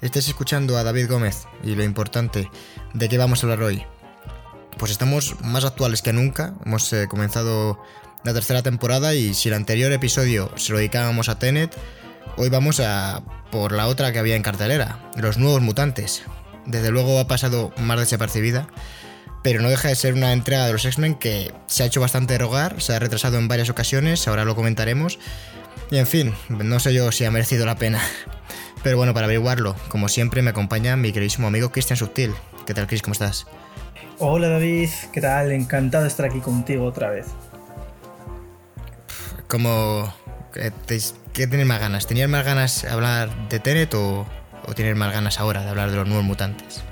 Estés escuchando a David Gómez y lo importante, ¿de qué vamos a hablar hoy? Pues estamos más actuales que nunca, hemos eh, comenzado la tercera temporada y si el anterior episodio se lo dedicábamos a Tenet, hoy vamos a por la otra que había en cartelera, Los Nuevos Mutantes. Desde luego ha pasado más desapercibida pero no deja de ser una entrega de los X-Men que se ha hecho bastante rogar, se ha retrasado en varias ocasiones, ahora lo comentaremos. Y en fin, no sé yo si ha merecido la pena. Pero bueno, para averiguarlo, como siempre me acompaña mi queridísimo amigo Cristian Subtil. ¿Qué tal, Chris? ¿Cómo estás? Hola David, ¿qué tal? Encantado de estar aquí contigo otra vez. ¿Cómo... ¿Qué tienes más ganas? ¿Tenías más ganas de hablar de Tenet o, o tienes más ganas ahora de hablar de los nuevos mutantes?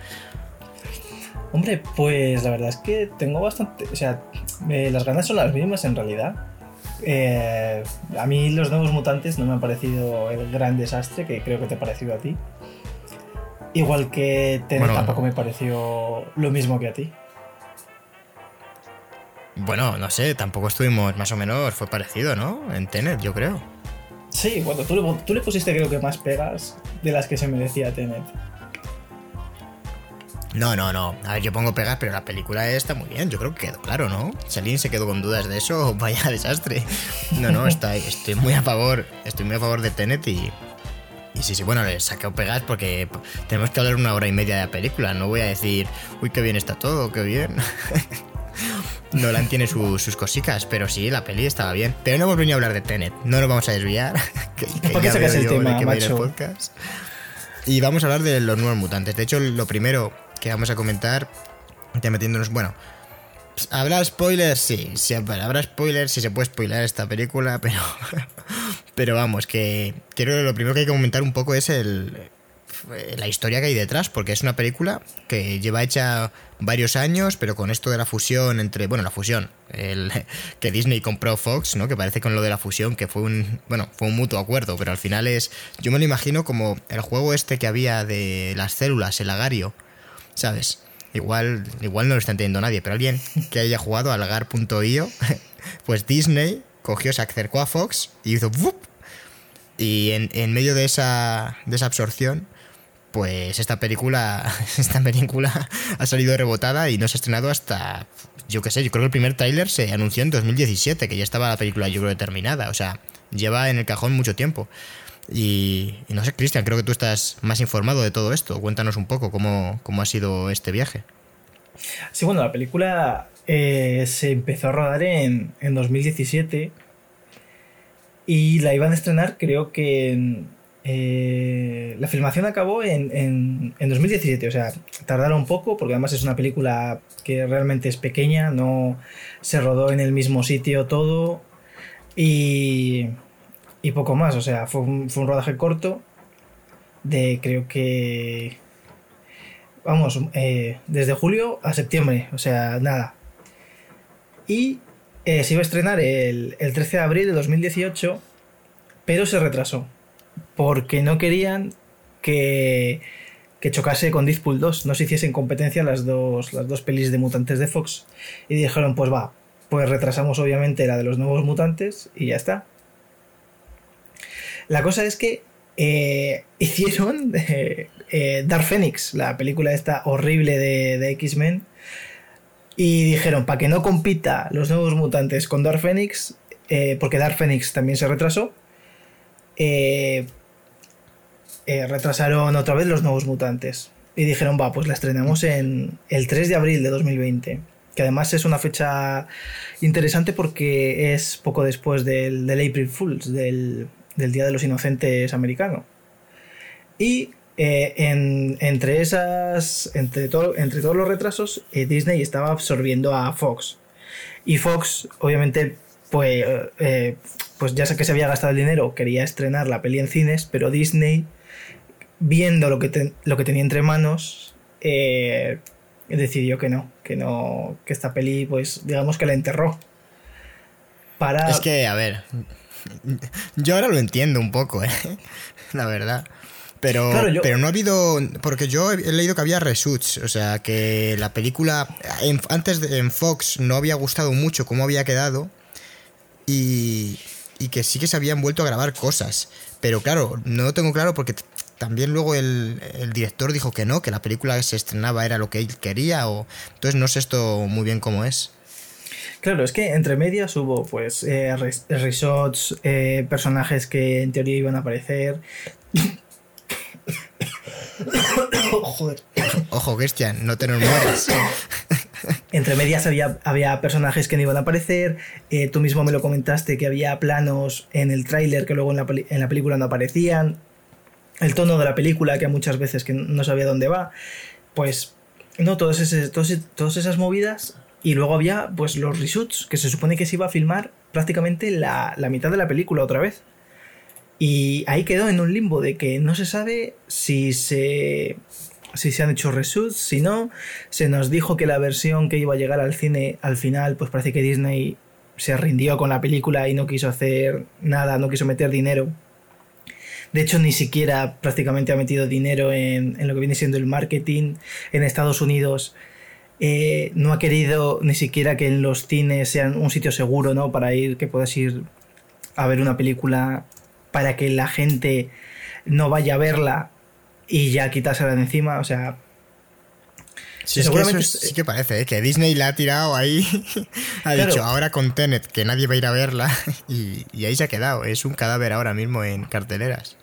Hombre, pues la verdad es que tengo bastante. O sea, eh, las ganas son las mismas en realidad. Eh, a mí los nuevos mutantes no me han parecido el gran desastre que creo que te ha parecido a ti. Igual que Tenet tampoco me pareció lo mismo que a ti. Bueno, no sé, tampoco estuvimos más o menos, fue parecido, ¿no? En Tenet, yo creo. Sí, bueno, tú le, tú le pusiste creo que más pegas de las que se merecía Tenet. No, no, no. A ver, yo pongo pegas, pero la película está muy bien. Yo creo que quedó claro, ¿no? Alguien se quedó con dudas de eso, vaya desastre. No, no, está, estoy muy a favor. Estoy muy a favor de Tenet y. Y sí, sí, bueno, le saqué pegas porque tenemos que hablar una hora y media de la película. No voy a decir, uy, qué bien está todo, qué bien. Nolan tiene sus cositas, pero sí, la peli estaba bien. Pero no hemos venido a hablar de Tenet. No nos vamos a desviar. ¿Por qué sacas el tema, macho? Y vamos a hablar de los nuevos mutantes. De hecho, lo primero que vamos a comentar, ya metiéndonos, bueno, ¿Habrá spoilers? Sí, sí, habrá spoilers, sí se puede spoiler esta película, pero. pero vamos, que quiero lo primero que hay que comentar un poco es el, la historia que hay detrás, porque es una película que lleva hecha varios años, pero con esto de la fusión entre. Bueno, la fusión, el, que Disney compró Fox, ¿no? Que parece con lo de la fusión, que fue un. Bueno, fue un mutuo acuerdo, pero al final es. Yo me lo imagino como el juego este que había de las células, el agario ¿sabes? Igual, igual no lo está entendiendo nadie, pero alguien que haya jugado al Lagar.io, pues Disney cogió, se acercó a Fox y hizo ¡vup! Y en, medio de esa, de esa absorción, pues esta película, esta película ha salido rebotada y no se ha estrenado hasta, yo qué sé, yo creo que el primer tráiler se anunció en 2017, que ya estaba la película yo creo terminada, o sea, lleva en el cajón mucho tiempo. Y, no sé, Cristian, creo que tú estás más informado de todo esto. Cuéntanos un poco cómo, ha sido este viaje. Sí, bueno, la película eh, se empezó a rodar en, 2017 y la iban a estrenar creo que eh, la filmación acabó en, en, 2017, o sea, tardaron un poco porque además es una película que realmente es pequeña, no se rodó en el mismo sitio todo y y poco más. O sea, fue un, rodaje corto de creo que... Vamos, eh, desde julio a septiembre, o sea, nada. Y eh, se iba a estrenar el, 13 de abril de 2018, pero se retrasó. Porque no querían que, que chocase con Deadpool 2, no se hiciesen competencia las dos, las dos pelis de mutantes de Fox. Y dijeron, pues va, pues retrasamos obviamente la de los nuevos mutantes y ya está. La cosa es que eh, hicieron eh, eh, Dark Phoenix, la película esta horrible de, X-Men, y dijeron, para que no compita los nuevos mutantes con Dark Phoenix, porque Dark Phoenix también se retrasó, retrasaron otra vez los nuevos mutantes. Y dijeron, va, pues la estrenamos en el 3 de abril de 2020 que además es una fecha interesante porque es poco después del, del April Fools, del, del Día de los Inocentes americano. Y eh, entre esas, entre, entre todos los retrasos, eh, Disney estaba absorbiendo a Fox. Y Fox, obviamente, pues, eh, pues ya sé que se había gastado el dinero, quería estrenar la peli en cines, pero Disney, viendo lo que, lo que tenía entre manos, decidió que no, que no, que esta peli, pues, digamos que la enterró. Para... Es que, a ver, yo ahora lo entiendo un poco, ¿eh? La verdad. Pero, pero no ha habido. Porque yo he leído que había reshoots. O sea, que la película. antes de, en Fox no había gustado mucho cómo había quedado. Y, y que sí que se habían vuelto a grabar cosas. Pero claro, no lo tengo claro porque también luego el, director dijo que no, que la película que se estrenaba era lo que él quería. O, entonces no sé esto muy bien cómo es. Claro, es que entre medias hubo pues eh, reshots, eh, personajes que en teoría iban a aparecer. Ojo, Christian, no te nos mueras. Entre medias había, había personajes que no iban a aparecer. Eh, tú mismo me lo comentaste que había planos en el tráiler que luego en la, en la película no aparecían. El tono de la película, que muchas veces que no sabía dónde va. Pues, no, todas, todas esas movidas y luego había pues los reshoots, que se supone que se iba a filmar prácticamente la, mitad de la película otra vez. Y ahí quedó en un limbo de que no se sabe si se, si se han hecho reshoots, si no. Se nos dijo que la versión que iba a llegar al cine al final, pues parece que Disney se rindió con la película y no quiso hacer nada, no quiso meter dinero. De hecho, ni siquiera prácticamente ha metido dinero en, en lo que viene siendo el marketing en Estados Unidos eh, no ha querido ni siquiera que en los cines sean un sitio seguro, ¿no? Para ir, que puedas ir a ver una película para que la gente no vaya a verla y ya quitársela de encima, o sea... Sí, seguramente... sí que parece, ¿eh? que Disney la ha tirado ahí, ha dicho ahora con Tenet que nadie va a ir a verla y, y ahí se ha quedado, es un cadáver ahora mismo en carteleras.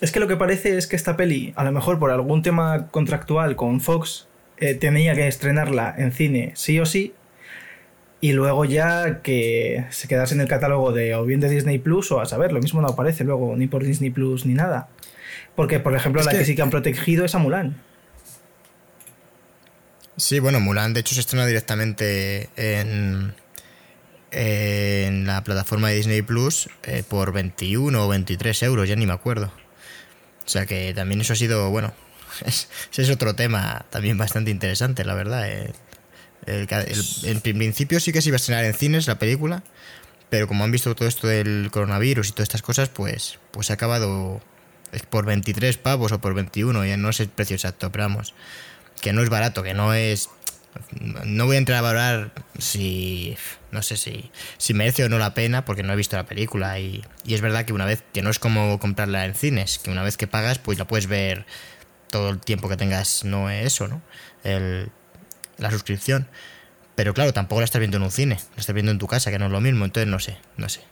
Es que lo que parece es que esta peli, a lo mejor por algún tema contractual con Fox, eh, tenía que estrenarla en cine sí o sí. Y luego ya que se quedase en el catálogo de o bien de Disney Plus o a saber, lo mismo no aparece luego ni por Disney Plus ni nada. Porque, por ejemplo, la que... sí que han protegido es a Mulan. Sí, bueno, Mulan de hecho se estrena directamente en, en la plataforma de Disney Plus eh, por 21 o 23 euros, ya ni me acuerdo. O sea que también eso ha sido, bueno, ese es otro tema también bastante interesante, la verdad. Eh. en principio sí que se iba a estrenar en cines la película, pero como han visto todo esto del coronavirus y todas estas cosas, pues, pues ha acabado por 23 pavos o por 21, ya no sé el precio exacto, pero vamos, que no es barato, que no es... No voy a entrar a valorar si... No sé si, si merece o no la pena, porque no he visto la película y, y es verdad que una vez, que no es como comprarla en cines, que una vez que pagas, pues la puedes ver todo el tiempo que tengas no es eso, ¿no? El, la suscripción. Pero claro, tampoco la estás viendo en un cine, la estás viendo en tu casa, que no es lo mismo, entonces no sé, no sé.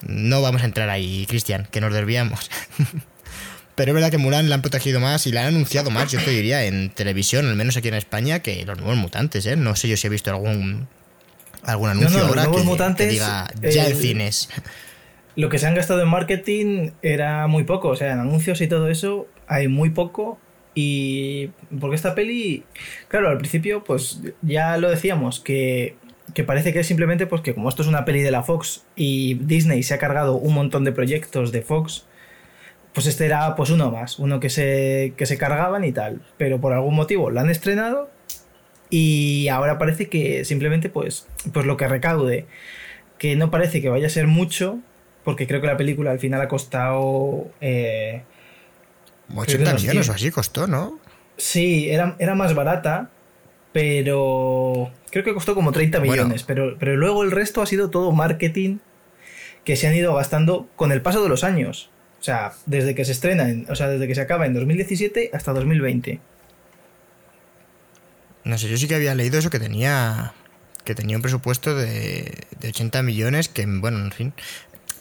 No vamos a entrar ahí, Cristian, que nos desviamos. Pero es verdad que Mulan la han protegido más y la han anunciado más, yo te diría, en televisión, al menos aquí en España, que los nuevos mutantes, ¿eh? No sé yo si he visto algún algún anuncio ahora que, diga ya en cines. Lo que se han gastado en marketing era muy poco, o sea, en anuncios y todo eso hay muy poco. Y porque esta peli, claro, al principio, pues ya lo decíamos, que, que parece que es simplemente pues que como esto es una peli de la Fox y Disney se ha cargado un montón de proyectos de Fox, pues este era pues uno más, uno que se, que se cargaban y tal. Pero por algún motivo lo han estrenado y ahora parece que simplemente pues, pues lo que recaude, que no parece que vaya a ser mucho, porque creo que la película al final ha costado... Eh, 80 millones o así costó, ¿no? Sí, era, era más barata, pero creo que costó como 30 millones, pero, pero luego el resto ha sido todo marketing que se han ido gastando con el paso de los años. O sea, desde que se estrena, o sea, desde que se acaba en 2017 hasta 2020. No sé, yo sí que había leído eso que tenía que tenía un presupuesto de, de 80 millones, que bueno, en fin,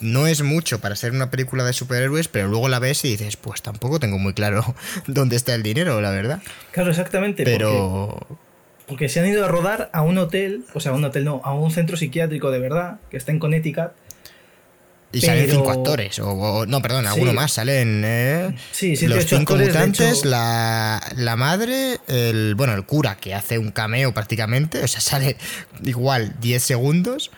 no es mucho para ser una película de superhéroes, pero luego la ves y dices, pues tampoco tengo muy claro dónde está el dinero, la verdad. Claro, exactamente. Pero... Porque, se han ido a rodar a un hotel, o sea, a un hotel no, a un centro psiquiátrico de verdad, que está en Connecticut. Y salen cinco actores, o, no, perdón, alguno más, salen eh, sí, los cinco mutantes, la, la, madre, el bueno, el cura que hace un cameo prácticamente, o sea, sale igual 10 segundos,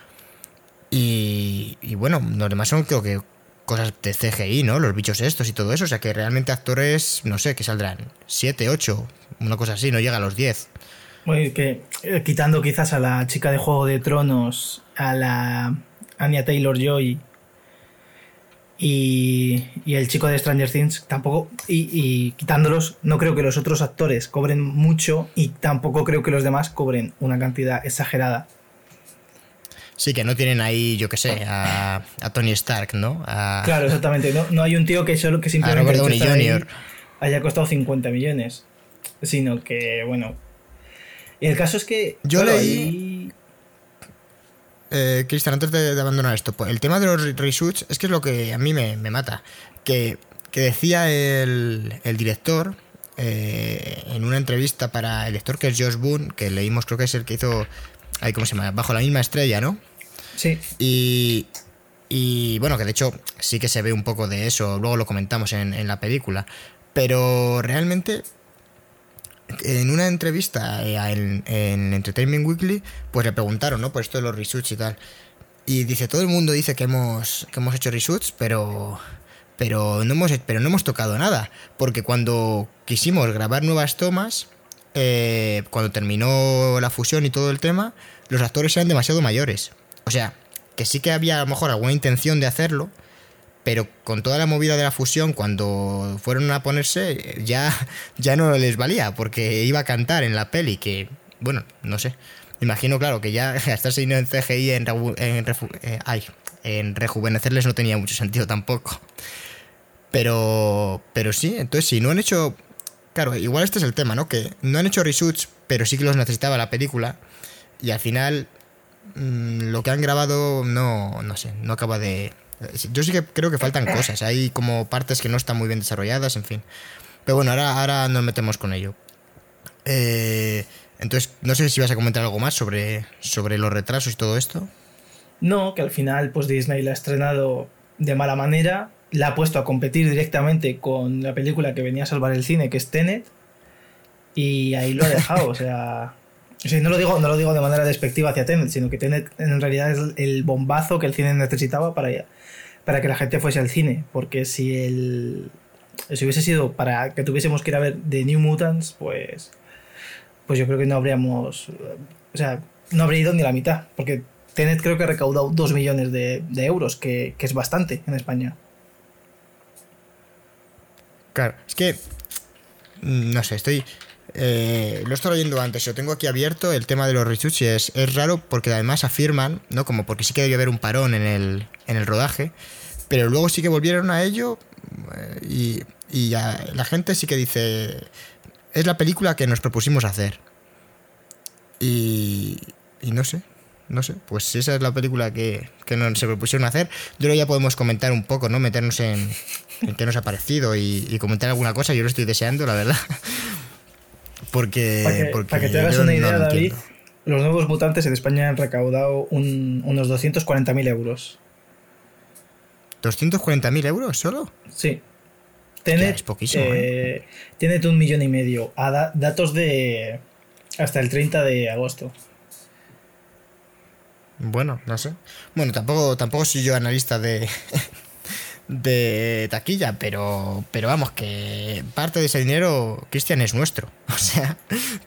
y, bueno, los demás son creo que cosas de CGI, ¿no? Los bichos estos y todo eso. O sea que realmente actores, no sé, que saldrán 7, 8, una cosa así, no llega a los 10. Oye, que eh, quitando quizás a la chica de Juego de Tronos, a la Anya Taylor Joy y, y el chico de Stranger Things, tampoco. Y, y quitándolos, no creo que los otros actores cobren mucho y tampoco creo que los demás cobren una cantidad exagerada. Sí, que no tienen ahí, yo qué sé, a, a Tony Stark, ¿no? A- Claro, exactamente. No, no hay un tío que solo que a simplemente Robert Jr. haya costado 50 millones. Sino que, bueno. Y el caso es que. Yo claro, leí- ahí- Eh, Cristian, antes de, de abandonar esto, pues, el tema de los re- reshoots es que es lo que a mí me, me mata. Que, que decía el, el director eh, en una entrevista para el lector que es Josh Boone, que leímos, creo que es el que hizo, ahí, ¿cómo se llama? Bajo la misma estrella, ¿no? Y, bueno, que de hecho sí que se ve un poco de eso, luego lo comentamos en, la película. Pero realmente, en una entrevista eh, en, en Entertainment Weekly, pues le preguntaron, ¿no? Por esto de los reshoots y tal. Y dice, todo el mundo dice que hemos, que hemos hecho reshoots, pero, pero, no hemos, pero no hemos tocado nada. Porque cuando quisimos grabar nuevas tomas, eh, cuando terminó la fusión y todo el tema, los actores eran demasiado mayores. O sea, que sí que había a lo mejor alguna intención de hacerlo, pero con toda la movida de la fusión, cuando fueron a ponerse, ya, ya no les valía, porque iba a cantar en la peli, que, bueno, no sé. Imagino, claro, que ya gastarse dinero en CGI en, en, eh, ay, en rejuvenecerles no tenía mucho sentido tampoco. Pero, pero sí, entonces si no han hecho... Claro, igual este es el tema, ¿no? Que no han hecho reshoots, pero sí que los necesitaba la película. Y al final lo que han grabado no, no sé, no acaba de... Yo sí que creo que faltan cosas, hay como partes que no están muy bien desarrolladas, en fin. Pero bueno, ahora, ahora nos metemos con ello. Eh, entonces, no sé si vas a comentar algo más sobre, sobre los retrasos y todo esto. No, que al final, pues Disney la ha estrenado de mala manera. La ha puesto a competir directamente con la película que venía a salvar el cine, que es Tenet. Y ahí lo ha dejado. o sea. No, lo digo, no lo digo de manera despectiva hacia Tenet, sino que Tenet en realidad es el bombazo que el cine necesitaba para, para que la gente fuese al cine. Porque si el. Si hubiese sido para que tuviésemos que ir a ver The New Mutants, pues. Pues yo creo que no habríamos. O sea, no habría ido ni la mitad. Porque Tenet creo que ha recaudado 2 millones de, de euros, que, que es bastante en España. Claro, es que. mm, No sé, estoy. Eh, lo he estado leyendo antes, lo tengo aquí abierto, el tema de los y es, raro porque además afirman, ¿no? Como porque sí que debió haber un parón en el, en el rodaje, pero luego sí que volvieron a ello eh, y, y ya la gente sí que dice. Es la película que nos propusimos hacer. Y. Y no sé. No sé, pues si esa es la película que, que nos se propusieron hacer, yo creo que ya podemos comentar un poco, ¿no? Meternos en, en qué nos ha parecido y, y comentar alguna cosa. Yo lo estoy deseando, la verdad. Porque, Para que, porque para que te hagas una idea, David, entiendo. los nuevos mutantes en España han recaudado un- unos 240.000 euros. ¿240.000 euros solo? Sí. Tenet, es poquísimo, eh, Tenet un millón y medio. A da- datos de hasta el 30 de agosto. Bueno, no sé. Bueno, tampoco, tampoco soy yo analista de, de taquilla, pero, pero vamos, que parte de ese dinero, Cristian, es nuestro. O sea,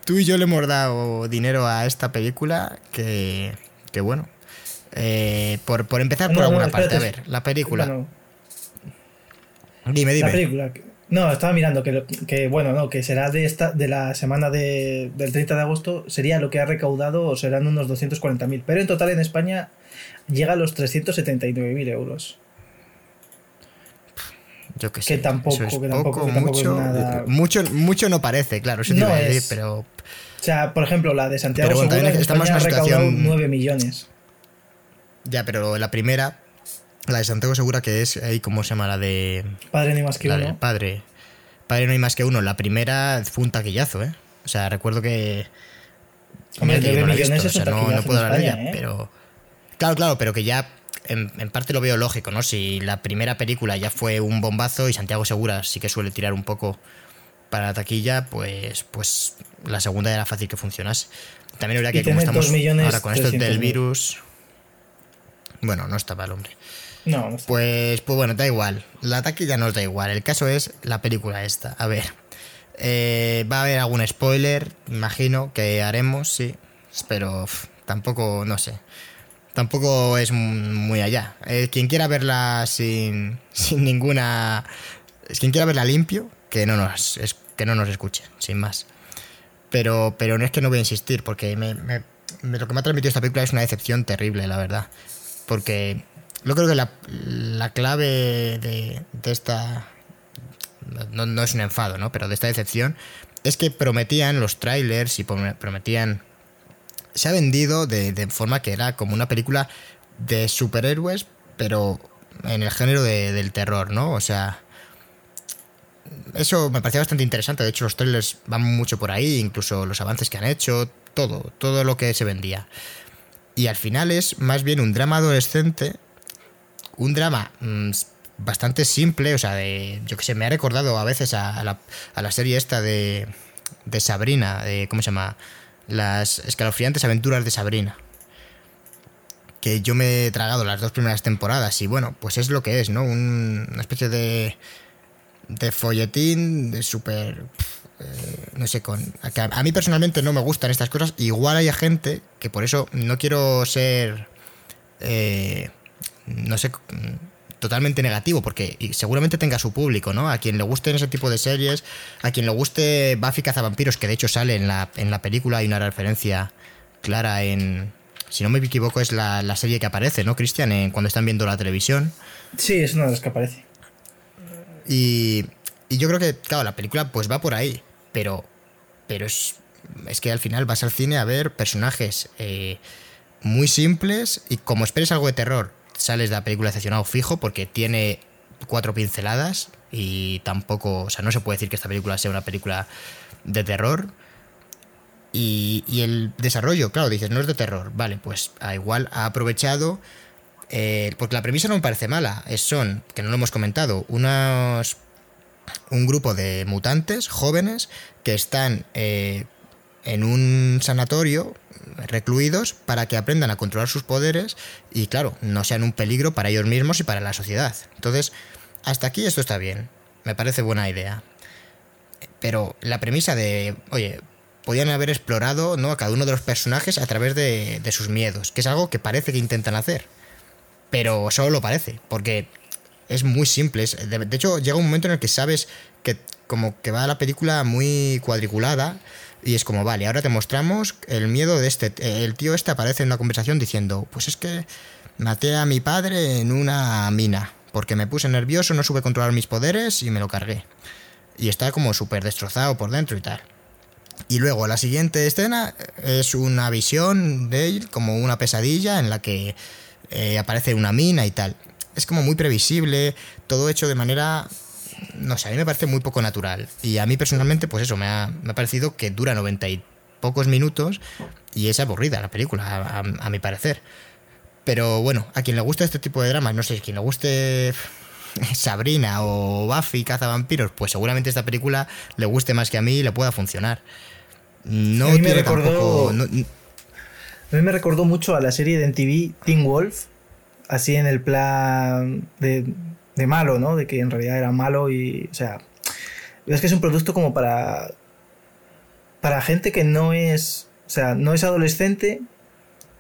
tú y yo le hemos dado dinero a esta película que, que bueno. Eh, por, por empezar por No, no, alguna parte. A ver, la película. Bueno, dime, dime. La película. No, estaba mirando que, que bueno, no, que será de esta de la semana de, del 30 de agosto, sería lo que ha recaudado, o serán unos 240.000. Pero en total en España llega a los 379.000 euros. Yo que sé. tampoco- es que tampoco- poco, que tampoco mucho, nada- mucho. Mucho no parece, claro, eso te No iba a decir, es. pero. O sea, por ejemplo, la de Santiago Pero bueno, Segura en estamos en una situación- 9 millones. Ya, pero la primera, la de Santiago Segura, que es ahí, ¿cómo se llama? La de. Padre ni más que La uno. padre. Padre no hay más que uno. La primera fue un taquillazo, ¿eh? O sea, recuerdo que. Hombre, Mira que yo 9 no la he millones visto, es o sea, no, no puedo hablar de ella, ¿eh? pero. Claro, claro, pero que ya en, en parte lo veo lógico, ¿no? Si la primera película ya fue un bombazo y Santiago Segura sí que suele tirar un poco para la taquilla, pues, pues la segunda era fácil que funcionase. También habría que, como estamos 2 millones ahora con esto del 300.000. virus. Bueno, no estaba el hombre. No, no. Pues, pues bueno, da igual. La taquilla nos da igual. El caso es la película esta. A ver. Eh, va a haber algún spoiler, imagino, que haremos, sí. Pero tampoco, no sé. Tampoco es muy allá. Quien quiera verla sin, sin ninguna... Quien quiera verla limpio, que no nos, es- que no nos escuche, sin más. Pero, pero no es que no voy a insistir, porque me- lo que me ha transmitido esta película es una decepción terrible, la verdad. Porque yo creo que la, la clave de, de esta... No, no es un enfado, ¿no? Pero de esta decepción es que prometían los trailers y prom- prometían... Se ha vendido de, de forma que era como una película de superhéroes, pero en el género de- del terror, ¿no? O sea, eso me parecía bastante interesante. De hecho, los trailers van mucho por ahí, incluso los avances que han hecho, todo, todo lo que se vendía. Y al final es más bien un drama adolescente, un drama mm, bastante simple, o sea, de, yo que sé, me ha recordado a veces a, la, a la serie esta de, de Sabrina, ¿cómo se llama? Las escalofriantes aventuras de Sabrina. Que yo me he tragado las dos primeras temporadas y bueno, pues es lo que es, ¿no? Un- una especie de de folletín, de súper... eh, no sé, con... a, mí personalmente no me gustan estas cosas. Igual hay gente que por eso no quiero ser... eh, no sé, totalmente negativo, porque y seguramente tenga su público, ¿no? A quien le gusten ese tipo de series, a quien le guste Buffy Cazavampiros, que de hecho sale en la, en la película, hay una referencia clara en... Si no me equivoco, es la, la serie que aparece, ¿no, Cristian? En- Cuando están viendo la televisión. Sí, es una de las que aparece. Y, y yo creo que, claro, la película pues va por ahí, pero, pero es, es que al final vas al cine a ver personajes eh, muy simples y como esperes algo de terror, sales de la película decepcionado fijo porque tiene cuatro pinceladas y tampoco, o sea, no se puede decir que esta película sea una película de terror. Y, el desarrollo, claro, dices, no es de terror. Vale, pues a igual ha aprovechado eh, porque la premisa no me parece mala. Es, son, que no lo hemos comentado, unos, un grupo de mutantes jóvenes que están eh, en un sanatorio recluidos para que aprendan a controlar sus poderes y, claro, no sean un peligro para ellos mismos y para la sociedad. Entonces, hasta aquí esto está bien. Me parece buena idea. Pero la premisa de, oye, podían haber explorado ¿no? a cada uno de los personajes a través de, de sus miedos, que es algo que parece que intentan hacer pero solo lo parece, porque es muy simple. es- de, de hecho, llega un momento en el que sabes que como que va la película muy cuadriculada y es como, vale, ahora te mostramos el miedo de este... El tío este aparece en una conversación diciendo, pues es que maté a mi padre en una mina, porque me puse nervioso, no supe controlar mis poderes y me lo cargué. Y está como súper destrozado por dentro y tal. Y luego la siguiente escena es una visión de él como una pesadilla en la que eh, aparece una mina y tal. Es como muy previsible, todo hecho de manera... No sé, a mí me parece muy poco natural. Y a mí personalmente, pues eso, me ha, me ha parecido que dura noventa y pocos minutos y es aburrida la película, a, a- a mi parecer. Pero bueno, a quien le guste este tipo de dramas, no sé, quien le guste Sabrina o Buffy cazavampiros, pues seguramente esta película le guste más que a mí y le pueda funcionar. No A mí me recordó- tampoco... no- A mí me recordó mucho a la serie de MTV Teen Wolf, así en el plan de, de malo, ¿no? De que en realidad era malo y, o sea, es que es un producto como para para gente que no es, o sea, no es adolescente,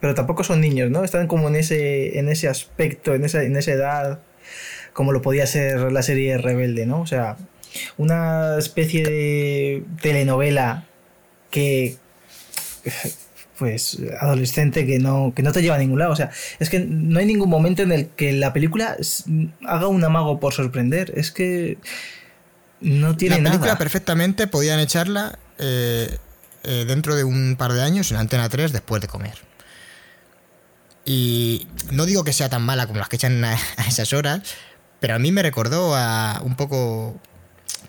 pero tampoco son niños, ¿no? Están como en ese en ese aspecto, en esa en esa edad como lo podía ser la serie Rebelde, ¿no? O sea, una especie de telenovela que pues adolescente que no, que no te lleva a ningún lado. O sea, es que no hay ningún momento en el que la película haga un amago por sorprender. Es que no tiene la película nada. perfectamente podían echarla eh, eh, dentro de un par de años en Antena 3 después de comer. Y no digo que sea tan mala como las que echan a, a esas horas, pero a mí me recordó a un poco,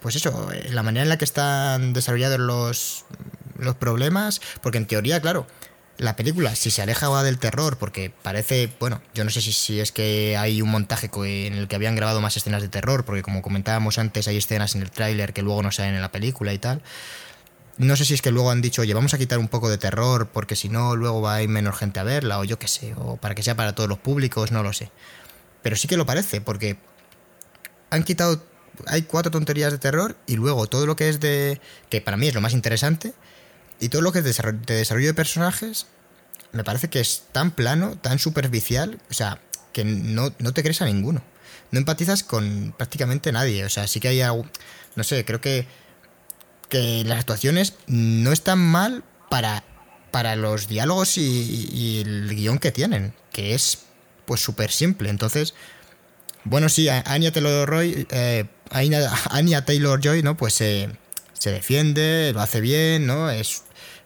pues eso, eh, la manera en la que están desarrollados los, los problemas, porque en teoría, claro, la película, si se aleja del terror, porque parece, bueno, yo no sé si, si es que hay un montaje en el que habían grabado más escenas de terror, porque como comentábamos antes, hay escenas en el tráiler que luego no salen en la película y tal. No sé si es que luego han dicho, oye, vamos a quitar un poco de terror, porque si no, luego va a ir menos gente a verla, o yo qué sé, o para que sea para todos los públicos, no lo sé. Pero sí que lo parece, porque han quitado hay cuatro tonterías de terror y luego todo lo que es de. que para mí es lo más interesante. Y todo lo que es de desarrollo de, desarrollo de personajes. Me parece que es tan plano, tan superficial. O sea, que no, no te crees a ninguno. No empatizas con prácticamente nadie. O sea, sí que hay algo. No sé, creo que. que las actuaciones no están mal para. para los diálogos y, el guion que tienen. Que es pues súper simple. Entonces. Bueno, sí, Anya Taylor-Joy, eh, Anya, Anya Taylor-Joy, ¿no? Pues eh, se defiende, lo hace bien, ¿no? Es,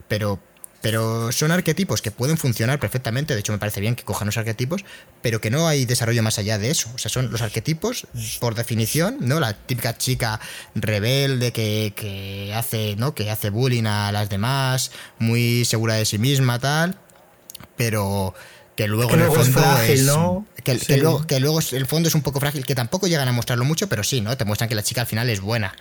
pero, pero son arquetipos que pueden funcionar perfectamente. De hecho, me parece bien que cojan los arquetipos, pero que no hay desarrollo más allá de eso. O sea, son los arquetipos, por definición, ¿no? La típica chica rebelde que, que hace, ¿no? Que hace bullying a las demás, muy segura de sí misma, tal. Pero que luego Que en el es fondo frágil, es- ¿no? Que, Sí. que luego, que luego el fondo es un poco frágil, que tampoco llegan a mostrarlo mucho, pero sí, ¿no? Te muestran que la chica al final es buena.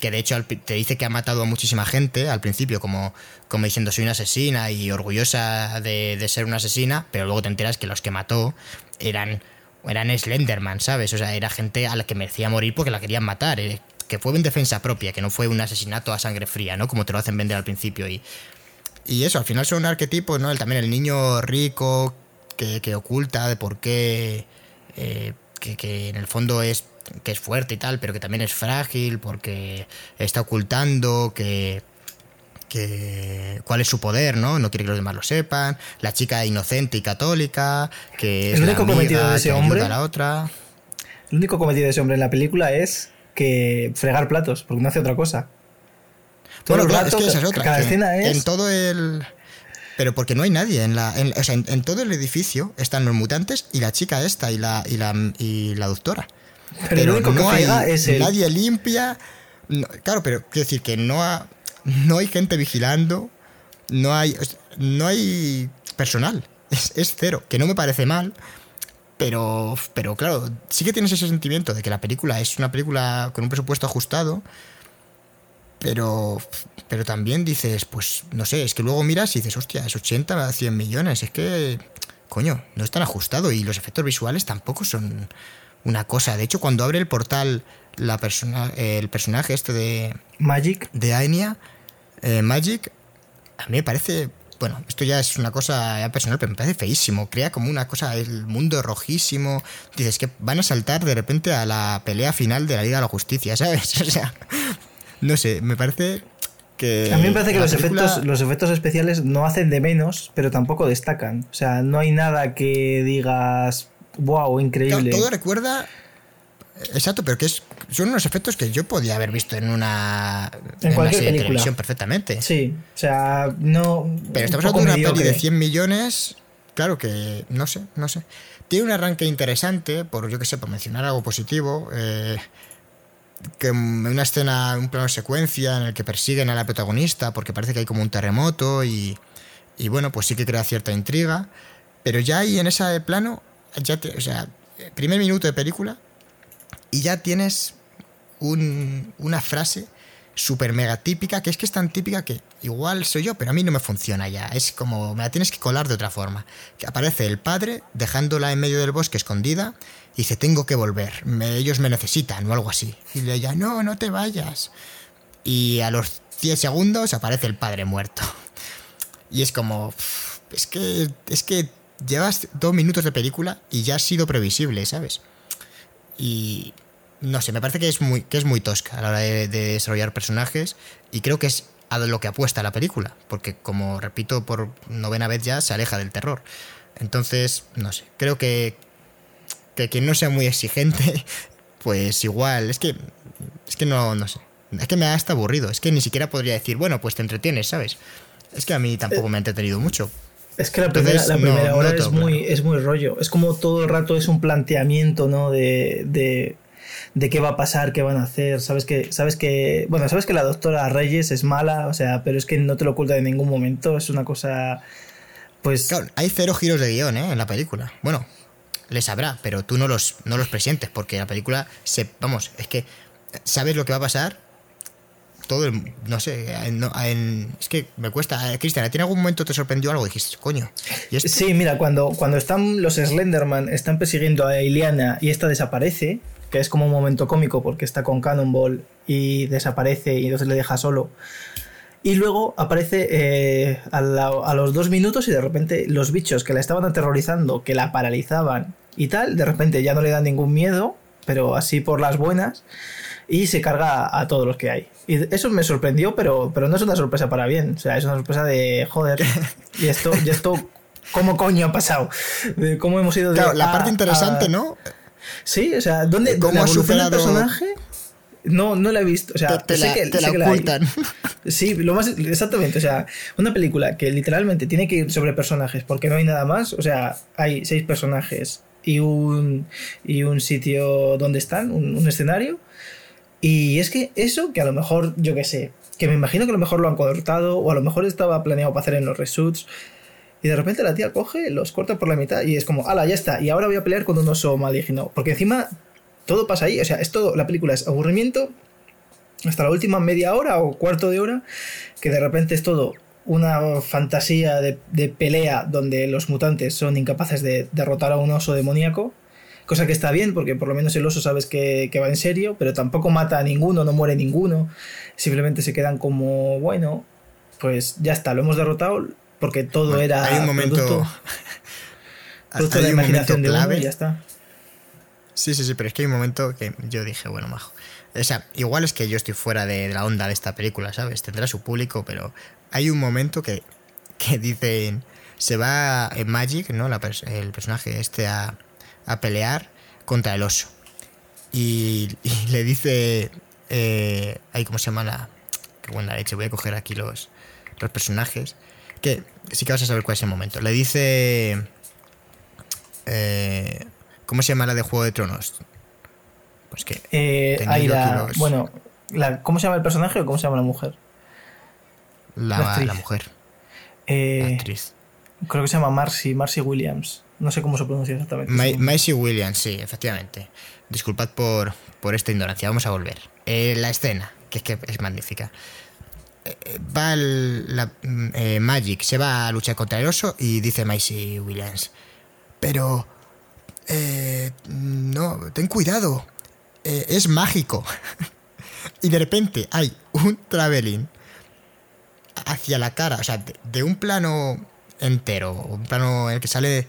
Que de hecho te dice que ha matado a muchísima gente al principio, como, como diciendo soy una asesina y orgullosa de, de ser una asesina, pero luego te enteras que los que mató eran, eran Slenderman, ¿sabes? O sea, era gente a la que merecía morir porque la querían matar. eh, Que fue en defensa propia, que no fue un asesinato a sangre fría, ¿no? Como te lo hacen vender al principio. Y, y eso, al final son arquetipos, ¿no? El, también el niño rico que, que oculta de por qué. eh, que, que en el fondo es que es fuerte y tal, pero que también es frágil porque está ocultando que que cuál es su poder, ¿no? No quiere que los demás lo sepan. La chica inocente y católica, que es El la único amiga cometido de ese hombre- a la otra. El único cometido de ese hombre en la película es que fregar platos, porque no hace otra cosa. Todo Bueno, claro, rato, es que esa es otra. Cada que escena es. En todo el. Pero porque no hay nadie. En, la, en- o sea, en, en todo el edificio están los mutantes y la chica esta y la, y la, y la doctora. Pero el único que no hay frega es él. nadie limpia. no- claro, pero quiero decir que no, ha- no hay gente vigilando. No hay, no hay personal. Es, es cero. Que no me parece mal. Pero, pero claro, sí que tienes ese sentimiento de que la película es una película con un presupuesto ajustado. Pero, pero también dices, pues no sé, es que luego miras y dices, hostia, es 80 a 100 millones. Es que, coño, no es tan ajustado y los efectos visuales tampoco son una cosa. De hecho, cuando abre el portal la persona, el personaje este de, Magic. de Aenia, eh, Magic, a mí me parece. Bueno, esto ya es una cosa personal, pero me parece feísimo. Crea como una cosa, el mundo rojísimo. Dices que van a saltar de repente a la pelea final de la Liga de la Justicia, ¿sabes? O sea, no sé, me parece que. A mí me parece que los película- efectos, los efectos especiales no hacen de menos, pero tampoco destacan. O sea, no hay nada que digas, wow, increíble. todo recuerda. Exacto, pero que es, son unos efectos que yo podía haber visto en una, En una cualquier serie de película. televisión perfectamente. Sí, o sea, no. Pero estamos hablando de una peli de mediocre. 100 millones. Claro que, no sé, no sé. Tiene un arranque interesante, por yo que sé, por mencionar algo positivo. eh, que una escena, un plano secuencia en el que persiguen a la protagonista porque parece que hay como un terremoto y, y bueno, pues sí que crea cierta intriga. Pero ya ahí en ese plano, ya te- o sea, primer minuto de película y ya tienes un- una frase súper mega típica, que es que es tan típica que igual soy yo, pero a mí no me funciona ya. Es como, me la tienes que colar de otra forma. Que aparece el padre dejándola en medio del bosque escondida y dice, tengo que volver, ellos me necesitan o algo así. Y le ella, no, no te vayas. Y a los 10 segundos aparece el padre muerto. Y es como, "Uf, es que, es que llevas dos minutos de película y ya ha sido previsible, ¿sabes? Y no sé, me parece que es muy, que es muy tosca a la hora de, de desarrollar personajes y creo que es a lo que apuesta la película, porque como repito por novena vez ya, se aleja del terror. Entonces, no sé, creo que, que quien no sea muy exigente, pues igual, es que, es que no, no sé, es que me da hasta aburrido, es que ni siquiera podría decir, bueno, pues te entretienes, ¿sabes? Es que a mí tampoco me ha entretenido mucho. Es que la Entonces, primera, la primera no hora es, muy, es muy rollo. Es como todo el rato es un planteamiento, ¿no? De, de, de qué va a pasar, qué van a hacer. Sabes que, sabes que. Bueno, sabes que la doctora Reyes es mala, o sea, pero es que no te lo oculta en ningún momento. Es una cosa. Pues. Claro, hay cero giros de guion ¿eh? en la película. Bueno, les habrá, pero tú no los, no los presientes, porque la película, se, vamos, es que sabes lo que va a pasar. Todo el, no sé, en- en- es que me cuesta. Eh, Cristian, ¿a ti en algún momento te sorprendió algo? Dijiste, coño. ¿y esto? Sí, mira, cuando, cuando están los Slenderman están persiguiendo a Iliana y esta desaparece, que es como un momento cómico porque está con Cannonball y desaparece y entonces le deja solo. Y luego aparece eh, a, a, los dos minutos y de repente los bichos que la estaban aterrorizando, que la paralizaban y tal, de repente ya no le dan ningún miedo, pero así por las buenas, y se carga a todos los que hay. Y eso me sorprendió, pero, pero no es una sorpresa para bien. O sea, es una sorpresa de joder. Y esto, y esto ¿cómo coño ha pasado? De ¿Cómo hemos ido de Claro, la parte interesante, ¿no? Sí, o sea, ¿dónde, ¿cómo ha superado el personaje? No, no la he visto. O sea, te, sé la, que, te sé la que ocultan. Sí, lo más exactamente. O sea, una película que literalmente tiene que ir sobre personajes porque no hay nada más. O sea, hay seis personajes y un, y un sitio donde están, un, un escenario. Y es que eso, que a lo mejor, yo qué sé, que me imagino que a lo mejor lo han cortado o a lo mejor estaba planeado para hacer en los reshoots. Y de repente la tía coge, los corta por la mitad y es como, ala, ya está. Y ahora voy a pelear con un oso maligno. Porque encima todo pasa ahí. O sea, es todo, la película es aburrimiento hasta la última media hora o cuarto de hora, que de repente es todo una fantasía de, de pelea donde los mutantes son incapaces de derrotar a un oso demoníaco. Cosa que está bien, porque por lo menos el oso sabes que, que, va en serio, pero tampoco mata a ninguno, no muere ninguno. Simplemente se quedan como, bueno, pues ya está, lo hemos derrotado, porque todo Bueno, era hay un momento- producto, producto de la hay un momento imaginación de uno y ya está. Sí, sí, sí, pero es que hay un momento que yo dije, bueno, majo. O sea, igual es que yo estoy fuera de, la onda de esta película, ¿sabes? Tendrá su público, pero hay un momento que, que dicen, se va en Magic, ¿no? El personaje este a, a pelear contra el oso. Y, y le dice, eh, ay, ¿cómo se llama la...? Qué buena leche, voy a coger aquí los, los personajes. Que sí que vas a saber cuál es el momento. Le dice... eh, ¿Cómo se llama la de Juego de Tronos? Pues que Eh, aquí los- Bueno, la- ¿cómo se llama el personaje o cómo se llama la mujer? la, La actriz. la mujer, Eh, la actriz. creo que se llama Marcy, Marcy Williams. No sé cómo se pronuncia exactamente. Ma- Sí. Maisie Williams, sí, efectivamente. Disculpad por, por esta ignorancia, vamos a volver. Eh, la escena, que es que es magnífica. Eh, Va el- la, mm, Magic, se va a luchar contra el oso y dice Maisie Williams. Pero... eh, no, ten cuidado. eh, es mágico. y de repente hay un traveling hacia la cara, o sea, de, un plano entero, un plano en el que sale